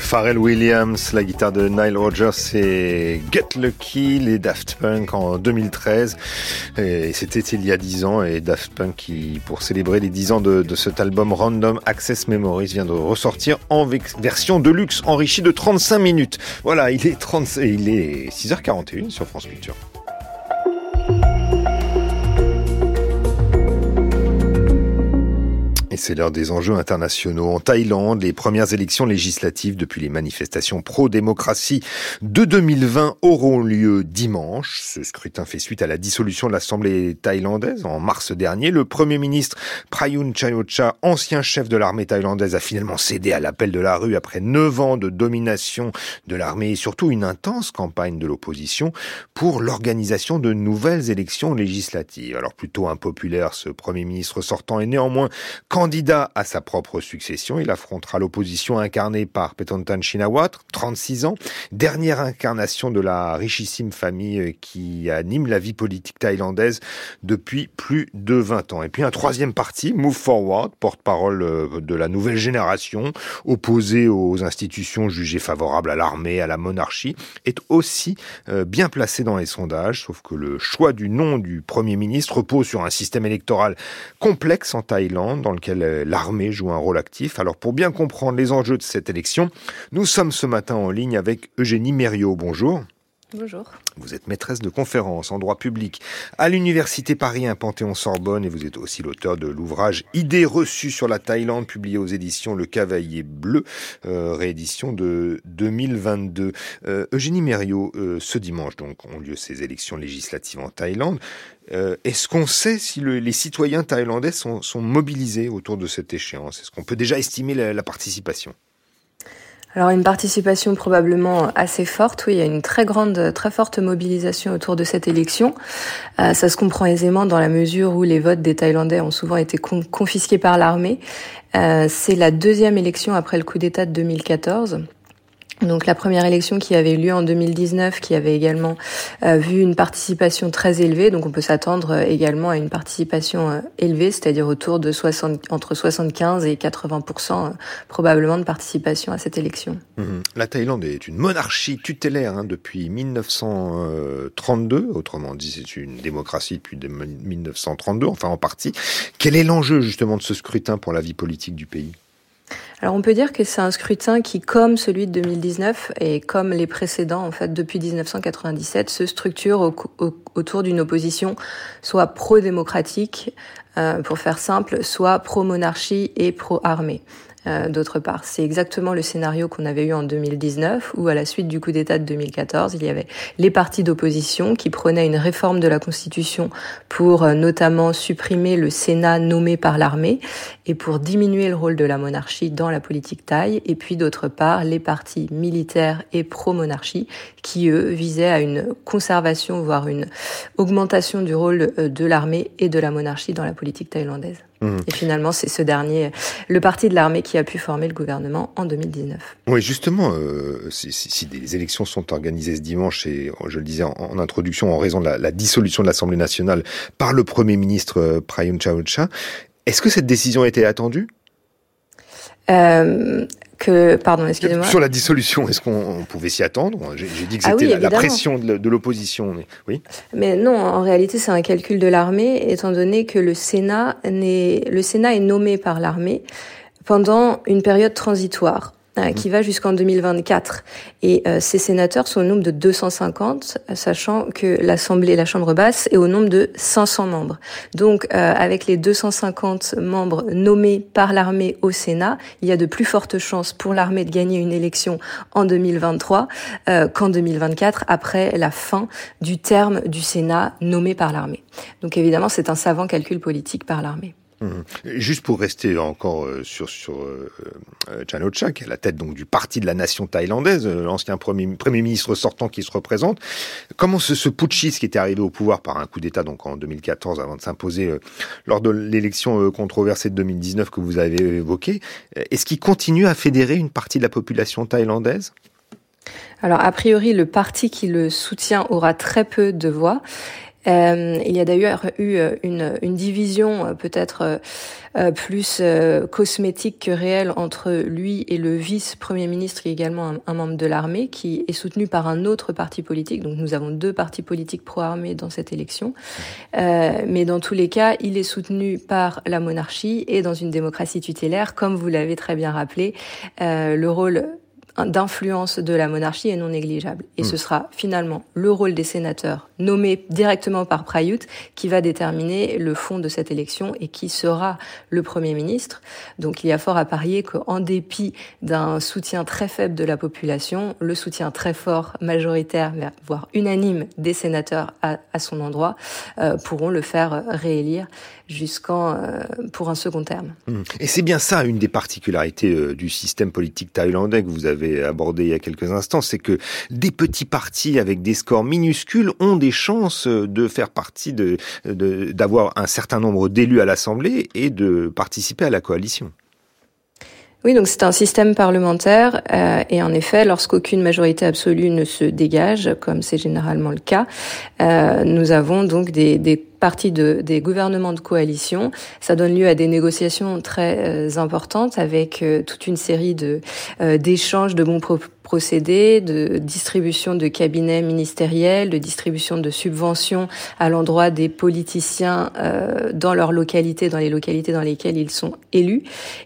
Pharrell Williams, la guitare de Nile Rodgers et Get Lucky, les Daft Punk en 2013. Et c'était il y a 10 ans et Daft Punk qui, pour célébrer les 10 ans de, de cet album Random Access Memories, vient de ressortir en version deluxe enrichie de 35 minutes. Voilà, il est 30, il est 6h41 sur France Culture. C'est l'heure des enjeux internationaux. En Thaïlande, les premières élections législatives depuis les manifestations pro-démocratie de 2020 auront lieu dimanche. Ce scrutin fait suite à la dissolution de l'Assemblée thaïlandaise en mars dernier. Le Premier ministre Prayun Chan-o-cha, ancien chef de l'armée thaïlandaise, a finalement cédé à l'appel de la rue après neuf ans de domination de l'armée et surtout une intense campagne de l'opposition pour l'organisation de nouvelles élections législatives. Alors plutôt impopulaire, ce Premier ministre sortant est néanmoins Candidat à sa propre succession, il affrontera l'opposition incarnée par Petontan Shinawatra, 36 ans, dernière incarnation de la richissime famille qui anime la vie politique thaïlandaise depuis plus de 20 ans. Et puis un troisième parti, Move Forward, porte-parole euh, de la nouvelle génération, opposé aux institutions jugées favorables à l'armée, à la monarchie, est aussi euh, bien placé dans les sondages, sauf que le choix du nom du Premier ministre repose sur un système électoral complexe en Thaïlande, dans lequel l'armée joue un rôle actif. Alors pour bien comprendre les enjeux de cette élection, nous sommes ce matin en ligne avec Eugénie Mériot. Bonjour. Bonjour. Vous êtes maîtresse de conférences en droit public à l'Université Paris 1 Panthéon-Sorbonne et vous êtes aussi l'auteur de l'ouvrage Idées reçues sur la Thaïlande publié aux éditions Le Cavalier Bleu, euh, réédition de 2022. Euh, Eugénie Mériot, euh, ce dimanche donc ont lieu ces élections législatives en Thaïlande. Est-ce qu'on sait si les citoyens thaïlandais sont, mobilisés autour de cette échéance? Est-ce qu'on peut déjà estimer la participation? Alors une participation probablement assez forte, oui, il y a une très grande, très forte mobilisation autour de cette élection. Euh, ça se comprend aisément dans la mesure où les votes des Thaïlandais ont souvent été confisqués par l'armée. Euh, c'est la deuxième élection après le coup d'État de 2014. Donc la première élection qui avait eu lieu en 2019, qui avait également euh, vu une participation très élevée, donc on peut s'attendre euh, également à une participation euh, élevée, c'est-à-dire autour de 60, entre 75 et 80% probablement de participation à cette élection. Mhm. La Thaïlande est une monarchie tutélaire hein, depuis 1932, autrement dit c'est une démocratie depuis 1932, enfin en partie. Quel est l'enjeu justement de ce scrutin pour la vie politique du pays? Alors on peut dire que c'est un scrutin qui, comme celui de 2019 et comme les précédents en fait depuis 1997, se structure autour d'une opposition soit pro-démocratique, euh, pour faire simple, soit pro-monarchie et pro-armée. Euh, d'autre part. C'est exactement le scénario qu'on avait eu en 2019, où à la suite du coup d'État de 2014, il y avait les partis d'opposition qui prenaient une réforme de la Constitution pour euh, notamment supprimer le Sénat nommé par l'armée et pour diminuer le rôle de la monarchie dans la politique taille, et puis d'autre part les partis militaires et pro-monarchie qui, eux, visaient à une conservation, voire une augmentation du rôle euh, de l'armée et de la monarchie dans la politique thaïlandaise. Mmh. Et finalement, c'est ce dernier, le parti de l'armée, qui a pu former le gouvernement en 2019. Oui, justement, euh, si, si, des élections sont organisées ce dimanche, et je le disais en, introduction, en raison de la, la dissolution de l'Assemblée nationale par le Premier ministre euh, Prayut Chan est-ce que cette décision a été attendue? Euh, que, pardon, excusez-moi. Sur la dissolution, est-ce qu'on pouvait s'y attendre J'ai dit que ah c'était la, pression de, l'opposition, mais oui. Mais non, en réalité, c'est un calcul de l'armée, étant donné que le Sénat, le Sénat est nommé par l'armée pendant une période transitoire. Euh, mhm. qui va jusqu'en 2024. Et euh, ces sénateurs sont au nombre de 250, sachant que l'Assemblée, la Chambre basse, est au nombre de 500 membres. Donc, euh, avec les 250 membres nommés par l'armée au Sénat, il y a de plus fortes chances pour l'armée de gagner une élection en 2023 qu'en 2024, après la fin du terme du Sénat nommé par l'armée. Donc, évidemment, c'est un savant calcul politique par l'armée. Mmh. Juste pour rester encore euh, sur sur euh, euh, Chan Ocha, qui est la tête donc du parti de la nation thaïlandaise, l'ancien premier, premier ministre sortant qui se représente, comment ce, ce putschiste qui était arrivé au pouvoir par un coup d'État donc en 2014 avant de s'imposer lors de l'élection controversée de 2019 que vous avez évoquée, est-ce qu'il continue à fédérer une partie de la population thaïlandaise? Alors, a priori, le parti qui le soutient aura très peu de voix. Euh, il y a d'ailleurs eu euh, une, une division euh, peut-être euh, plus cosmétique que réelle entre lui et le vice-premier ministre, qui est également un, membre de l'armée, qui est soutenu par un autre parti politique. Donc nous avons deux partis politiques pro-armée dans cette élection. mais dans tous les cas, il est soutenu par la monarchie et dans une démocratie tutélaire, comme vous l'avez très bien rappelé, le rôle d'influence de la monarchie est non négligeable. Et ce hmm. sera finalement le rôle des sénateurs nommés directement par Prayut qui va déterminer le fond de cette élection et qui sera le Premier ministre. Donc il y a fort à parier qu'en dépit d'un soutien très faible de la population, le soutien très fort, majoritaire, voire unanime des sénateurs à, son endroit, euh, pourront le faire réélire jusqu'en euh, pour un second terme. Hmm. Et c'est bien ça une des particularités euh, du système politique thaïlandais que vous avez abordé il y a quelques instants, c'est que des petits partis avec des scores minuscules ont des chances de faire partie de d'avoir un certain nombre d'élus à l'Assemblée et de participer à la coalition. Oui, donc c'est un système parlementaire euh, et en effet, lorsqu'aucune majorité absolue ne se dégage, comme c'est généralement le cas, euh, nous avons donc des, des partie de, des gouvernements de coalition. Ça donne lieu à des négociations très euh, importantes avec euh, toute une série de euh, d'échanges de bons procédés, de distribution de cabinets ministériels, de distribution de subventions à l'endroit des politiciens dans leur localité, dans les localités dans lesquelles ils sont élus.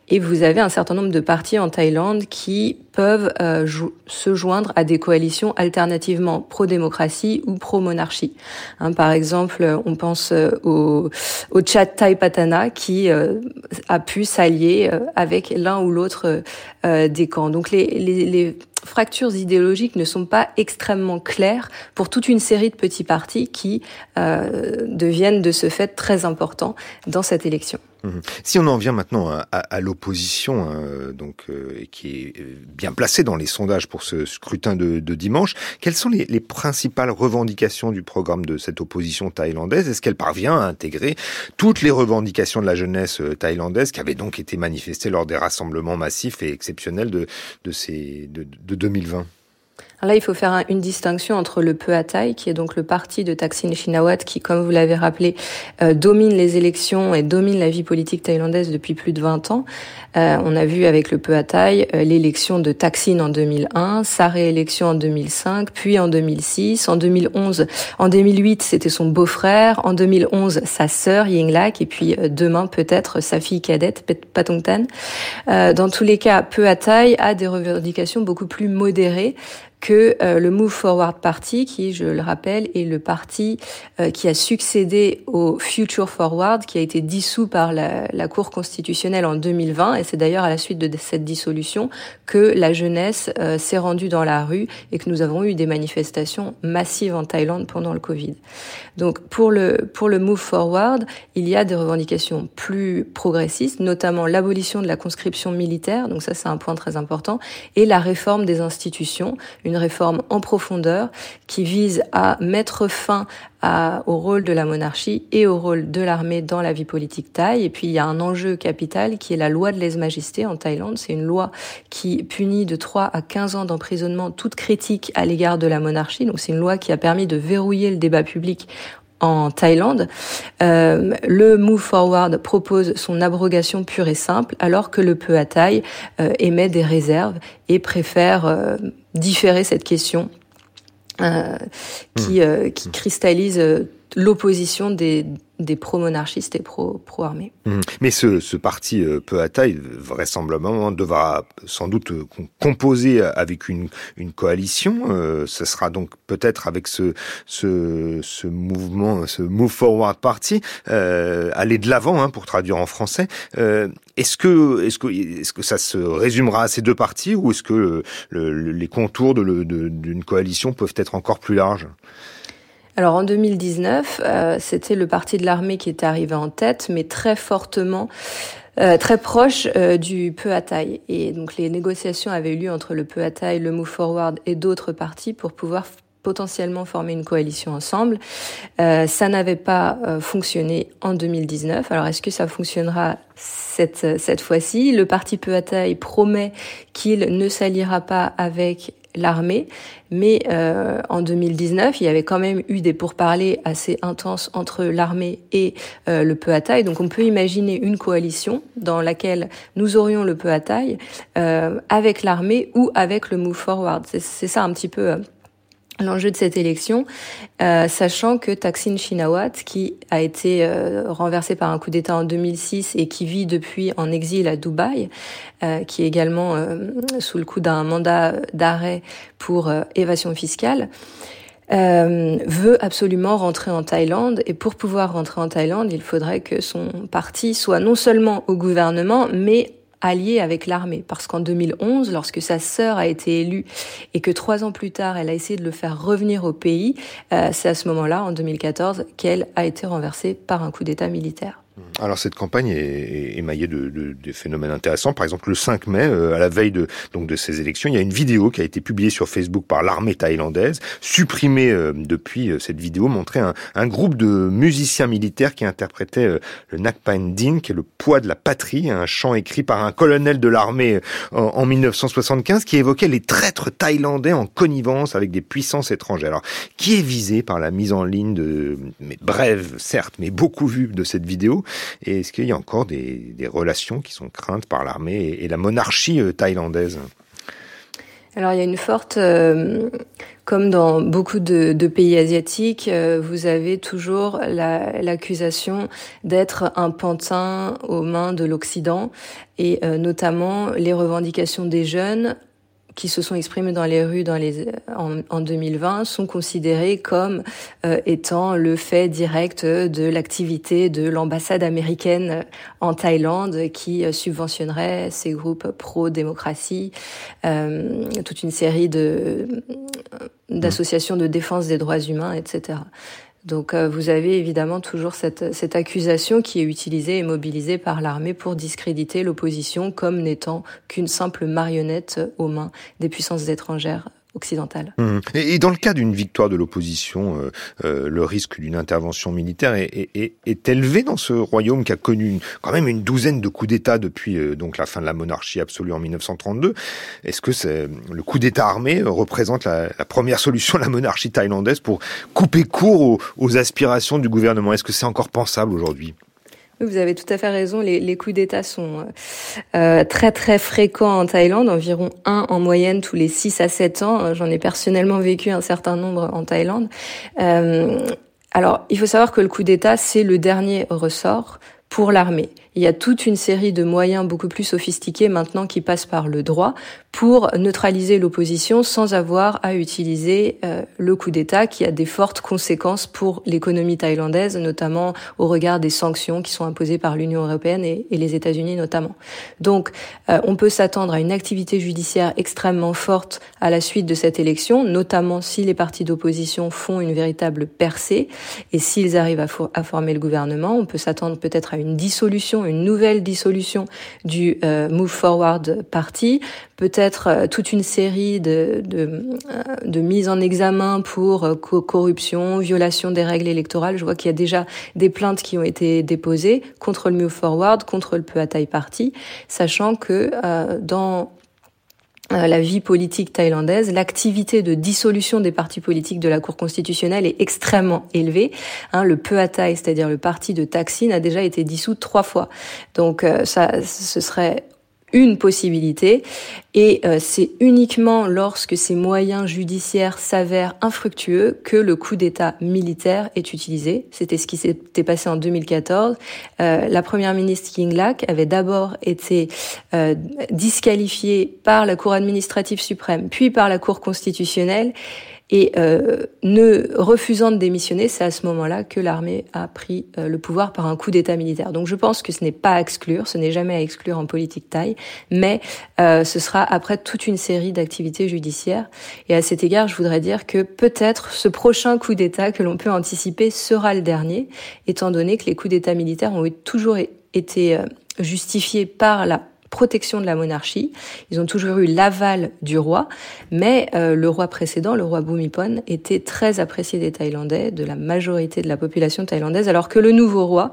Et vous avez un certain nombre de partis en Thaïlande qui peuvent euh, se joindre à des coalitions alternativement pro-démocratie ou pro-monarchie. Hein, par exemple, on pense euh, au, au Thai Patana qui euh, a pu s'allier avec l'un ou l'autre des camps. Donc les, les, les fractures idéologiques ne sont pas extrêmement claires pour toute une série de petits partis qui euh, deviennent de ce fait très importants dans cette élection. Mhm. Si on en vient maintenant à, l'opposition, hein, donc euh, qui est euh, bien placée dans les sondages pour ce scrutin de, dimanche, quelles sont les, principales revendications du programme de cette opposition thaïlandaise? Est-ce qu'elle parvient à intégrer toutes les revendications de la jeunesse euh, thaïlandaise qui avaient donc été manifestées lors des rassemblements massifs et exceptionnels de, de, ces, de, de 2020 là, il faut faire une distinction entre le Pheu qui est donc le parti de Thaksin Shinawat, qui, comme vous l'avez rappelé, euh, domine les élections et domine la vie politique thaïlandaise depuis plus de 20 ans. Euh, on a vu avec le Pheu euh, l'élection de Thaksin en 2001, sa réélection en 2005, puis en 2006, en 2011, en 2008, c'était son beau-frère, en 2011, sa sœur Yingluck, et puis demain peut-être sa fille cadette Patongtan. dans tous les cas, Pheu a des revendications beaucoup plus modérées que euh, le Move Forward Party, qui, je le rappelle, est le parti euh, qui a succédé au Future Forward, qui a été dissous par la, la Cour constitutionnelle en 2020. Et c'est d'ailleurs à la suite de cette dissolution que la jeunesse euh, s'est rendue dans la rue et que nous avons eu des manifestations massives en Thaïlande pendant le Covid. Donc pour le pour le Move Forward, il y a des revendications plus progressistes, notamment l'abolition de la conscription militaire. Donc ça c'est un point très important et la réforme des institutions, réforme en profondeur qui vise à mettre fin au rôle de la monarchie et au rôle de l'armée dans la vie politique thaï. Et puis il y a un enjeu capital qui est la loi de lèse-majesté en Thaïlande. C'est une loi qui punit de 3 à 15 ans d'emprisonnement toute critique à l'égard de la monarchie. Donc c'est une loi qui a permis de verrouiller le débat public en Thaïlande, euh, le Move Forward propose son abrogation pure et simple, alors que le Peu Thaï euh, émet des réserves et préfère euh, différer cette question euh, qui, hmm. euh, qui cristallise euh, l'opposition des, des pro-monarchistes et pro-armées. Hmm. Mais ce, ce parti euh, peu à taille, vraisemblablement, devra sans doute composer avec une, une coalition. Euh, ce sera donc peut-être avec ce, ce, ce mouvement, ce Move Forward Party, euh, aller de l'avant, hein, pour traduire en français. Euh, est-ce que, est-ce que, est-ce que ça se résumera à ces deux partis ou est-ce que le, les contours d'une de coalition peuvent être encore plus larges? Alors en 2019, euh, c'était le parti de l'armée qui était arrivé en tête, mais très fortement. Euh, très proche euh, du peu à taille. Et donc les négociations avaient eu lieu entre le peu à taille, le Move Forward et d'autres partis pour pouvoir potentiellement former une coalition ensemble. Euh, ça n'avait pas fonctionné en 2019. Alors est-ce que ça fonctionnera cette, cette fois-ci? Le parti peu à taille promet qu'il ne s'alliera pas avec l'armée, mais euh, en 2019, il y avait quand même eu des pourparlers assez intenses entre l'armée et euh, le peu à taille. Donc on peut imaginer une coalition dans laquelle nous aurions le peu à taille euh, avec l'armée ou avec le Move Forward. C'est ça un petit peu euh, l'enjeu de cette élection, euh, sachant que Thaksin Shinawat, qui a été euh, renversé par un coup d'État en 2006 et qui vit depuis en exil à Dubaï, euh, qui est également sous le coup d'un mandat d'arrêt pour évasion fiscale, veut absolument rentrer en Thaïlande. Et pour pouvoir rentrer en Thaïlande, il faudrait que son parti soit non seulement au gouvernement, mais allié avec l'armée. Parce qu'en 2011, lorsque sa sœur a été élue et que trois ans plus tard, elle a essayé de le faire revenir au pays, euh, c'est à ce moment-là, en 2014, qu'elle a été renversée par un coup d'État militaire. Alors cette campagne est émaillée de, de, de, phénomènes intéressants. Par exemple, le 5 mai, euh, à la veille de donc de ces élections, il y a une vidéo qui a été publiée sur Facebook par l'armée thaïlandaise. Supprimée euh, depuis, euh, cette vidéo montrait un, un, groupe de musiciens militaires qui interprétaient le Nakpan Din, qui est le poids de la patrie, un chant écrit par un colonel de l'armée en, en, 1975, qui évoquait les traîtres thaïlandais en connivence avec des puissances étrangères. Alors, qui est visé par la mise en ligne de, mais brève certes, mais beaucoup vue de cette vidéo? Et est-ce qu'il y a encore des, relations qui sont craintes par l'armée et, la monarchie euh, thaïlandaise? Alors il y a une forte, euh, comme dans beaucoup de, pays asiatiques, euh, vous avez toujours l'accusation d'être un pantin aux mains de l'Occident et notamment les revendications des jeunes qui se sont exprimés dans les rues dans les, en, en 2020 sont considérés comme euh, étant le fait direct de l'activité de l'ambassade américaine en Thaïlande qui euh, subventionnerait ces groupes pro-démocratie, euh, toute une série de d'associations de défense des droits humains, etc. Donc euh, vous avez évidemment toujours cette, cette accusation qui est utilisée et mobilisée par l'armée pour discréditer l'opposition comme n'étant qu'une simple marionnette aux mains des puissances étrangères Mmh. Et, dans le cas d'une victoire de l'opposition, euh, euh, le risque d'une intervention militaire est, élevé dans ce royaume qui a connu quand même une douzaine de coups d'État depuis euh, donc la fin de la monarchie absolue en 1932. Est-ce que le coup d'État armé représente la, la, première solution de la monarchie thaïlandaise pour couper court aux, aux aspirations du gouvernement? Est-ce que c'est encore pensable aujourd'hui? Vous avez tout à fait raison. Les, coups d'État sont euh, très très fréquents en Thaïlande, environ un en moyenne tous les 6 à 7 ans. J'en ai personnellement vécu un certain nombre en Thaïlande. Euh, alors, il faut savoir que le coup d'État, c'est le dernier ressort pour l'armée. Il y a toute une série de moyens beaucoup plus sophistiqués maintenant qui passent par le droit pour neutraliser l'opposition sans avoir à utiliser euh, le coup d'État qui a des fortes conséquences pour l'économie thaïlandaise, notamment au regard des sanctions qui sont imposées par l'Union européenne et, les États-Unis notamment. Donc euh, on peut s'attendre à une activité judiciaire extrêmement forte à la suite de cette élection, notamment si les partis d'opposition font une véritable percée et s'ils arrivent à former le gouvernement, on peut s'attendre peut-être à une dissolution, une nouvelle dissolution du euh, Move Forward Party, peut-être euh, toute une série de, de, euh, de mises en examen pour corruption, violation des règles électorales. Je vois qu'il y a déjà des plaintes qui ont été déposées contre le Move Forward, contre le Pheu Party, sachant que dans la vie politique thaïlandaise, l'activité de dissolution des partis politiques de la Cour constitutionnelle est extrêmement élevée. Hein, le Pheu c'est-à-dire le parti de Thaksin, a déjà été dissous trois fois. Donc ça, ce serait une possibilité et euh, c'est uniquement lorsque ces moyens judiciaires s'avèrent infructueux que le coup d'État militaire est utilisé. C'était ce qui s'était passé en 2014. Euh, la première ministre Yingluck avait d'abord été euh, disqualifiée par la Cour administrative suprême, puis par la Cour constitutionnelle. Et euh, ne refusant de démissionner, c'est à ce moment-là que l'armée a pris euh, le pouvoir par un coup d'État militaire. Donc je pense que ce n'est pas à exclure, ce n'est jamais à exclure en politique taille, mais euh, ce sera après toute une série d'activités judiciaires. Et à cet égard, je voudrais dire que peut-être ce prochain coup d'État que l'on peut anticiper sera le dernier, étant donné que les coups d'État militaires ont toujours été euh, justifiés par la protection de la monarchie. Ils ont toujours eu l'aval du roi, mais euh, le roi précédent, le roi Bhumipol, était très apprécié des Thaïlandais, de la majorité de la population thaïlandaise, alors que le nouveau roi,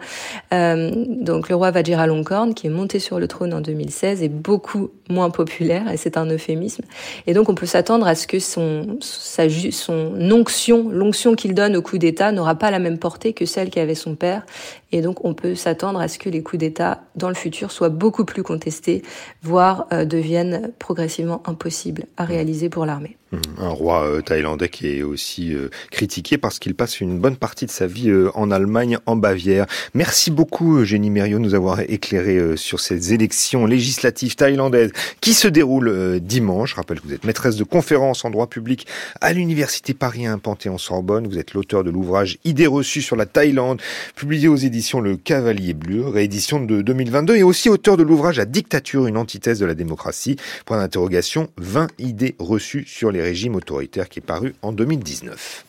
euh, donc le roi Vajiralongkorn, qui est monté sur le trône en 2016, est beaucoup moins populaire, et c'est un euphémisme. Et donc on peut s'attendre à ce que son, sa, son onction, l'onction qu'il donne au coup d'État n'aura pas la même portée que celle qu'avait son père, et donc on peut s'attendre à ce que les coups d'État dans le futur soient beaucoup plus contestés, voire euh, deviennent progressivement impossibles à réaliser pour l'armée. Mmh. Un roi euh, thaïlandais qui est aussi euh, critiqué parce qu'il passe une bonne partie de sa vie euh, en Allemagne, en Bavière. Merci beaucoup Eugénie Mériot de nous avoir éclairé sur ces élections législatives thaïlandaises qui se déroulent dimanche. Je rappelle que vous êtes maîtresse de conférences en droit public à l'Université Paris 1 Panthéon-Sorbonne. Vous êtes l'auteur de l'ouvrage Idées reçues sur la Thaïlande, publié aux éditions Le Cavalier Bleu, réédition de 2022, et aussi auteur de l'ouvrage La dictature, une antithèse de la démocratie. Point d'interrogation, 20 idées reçues sur les régime autoritaire qui est paru en 2019.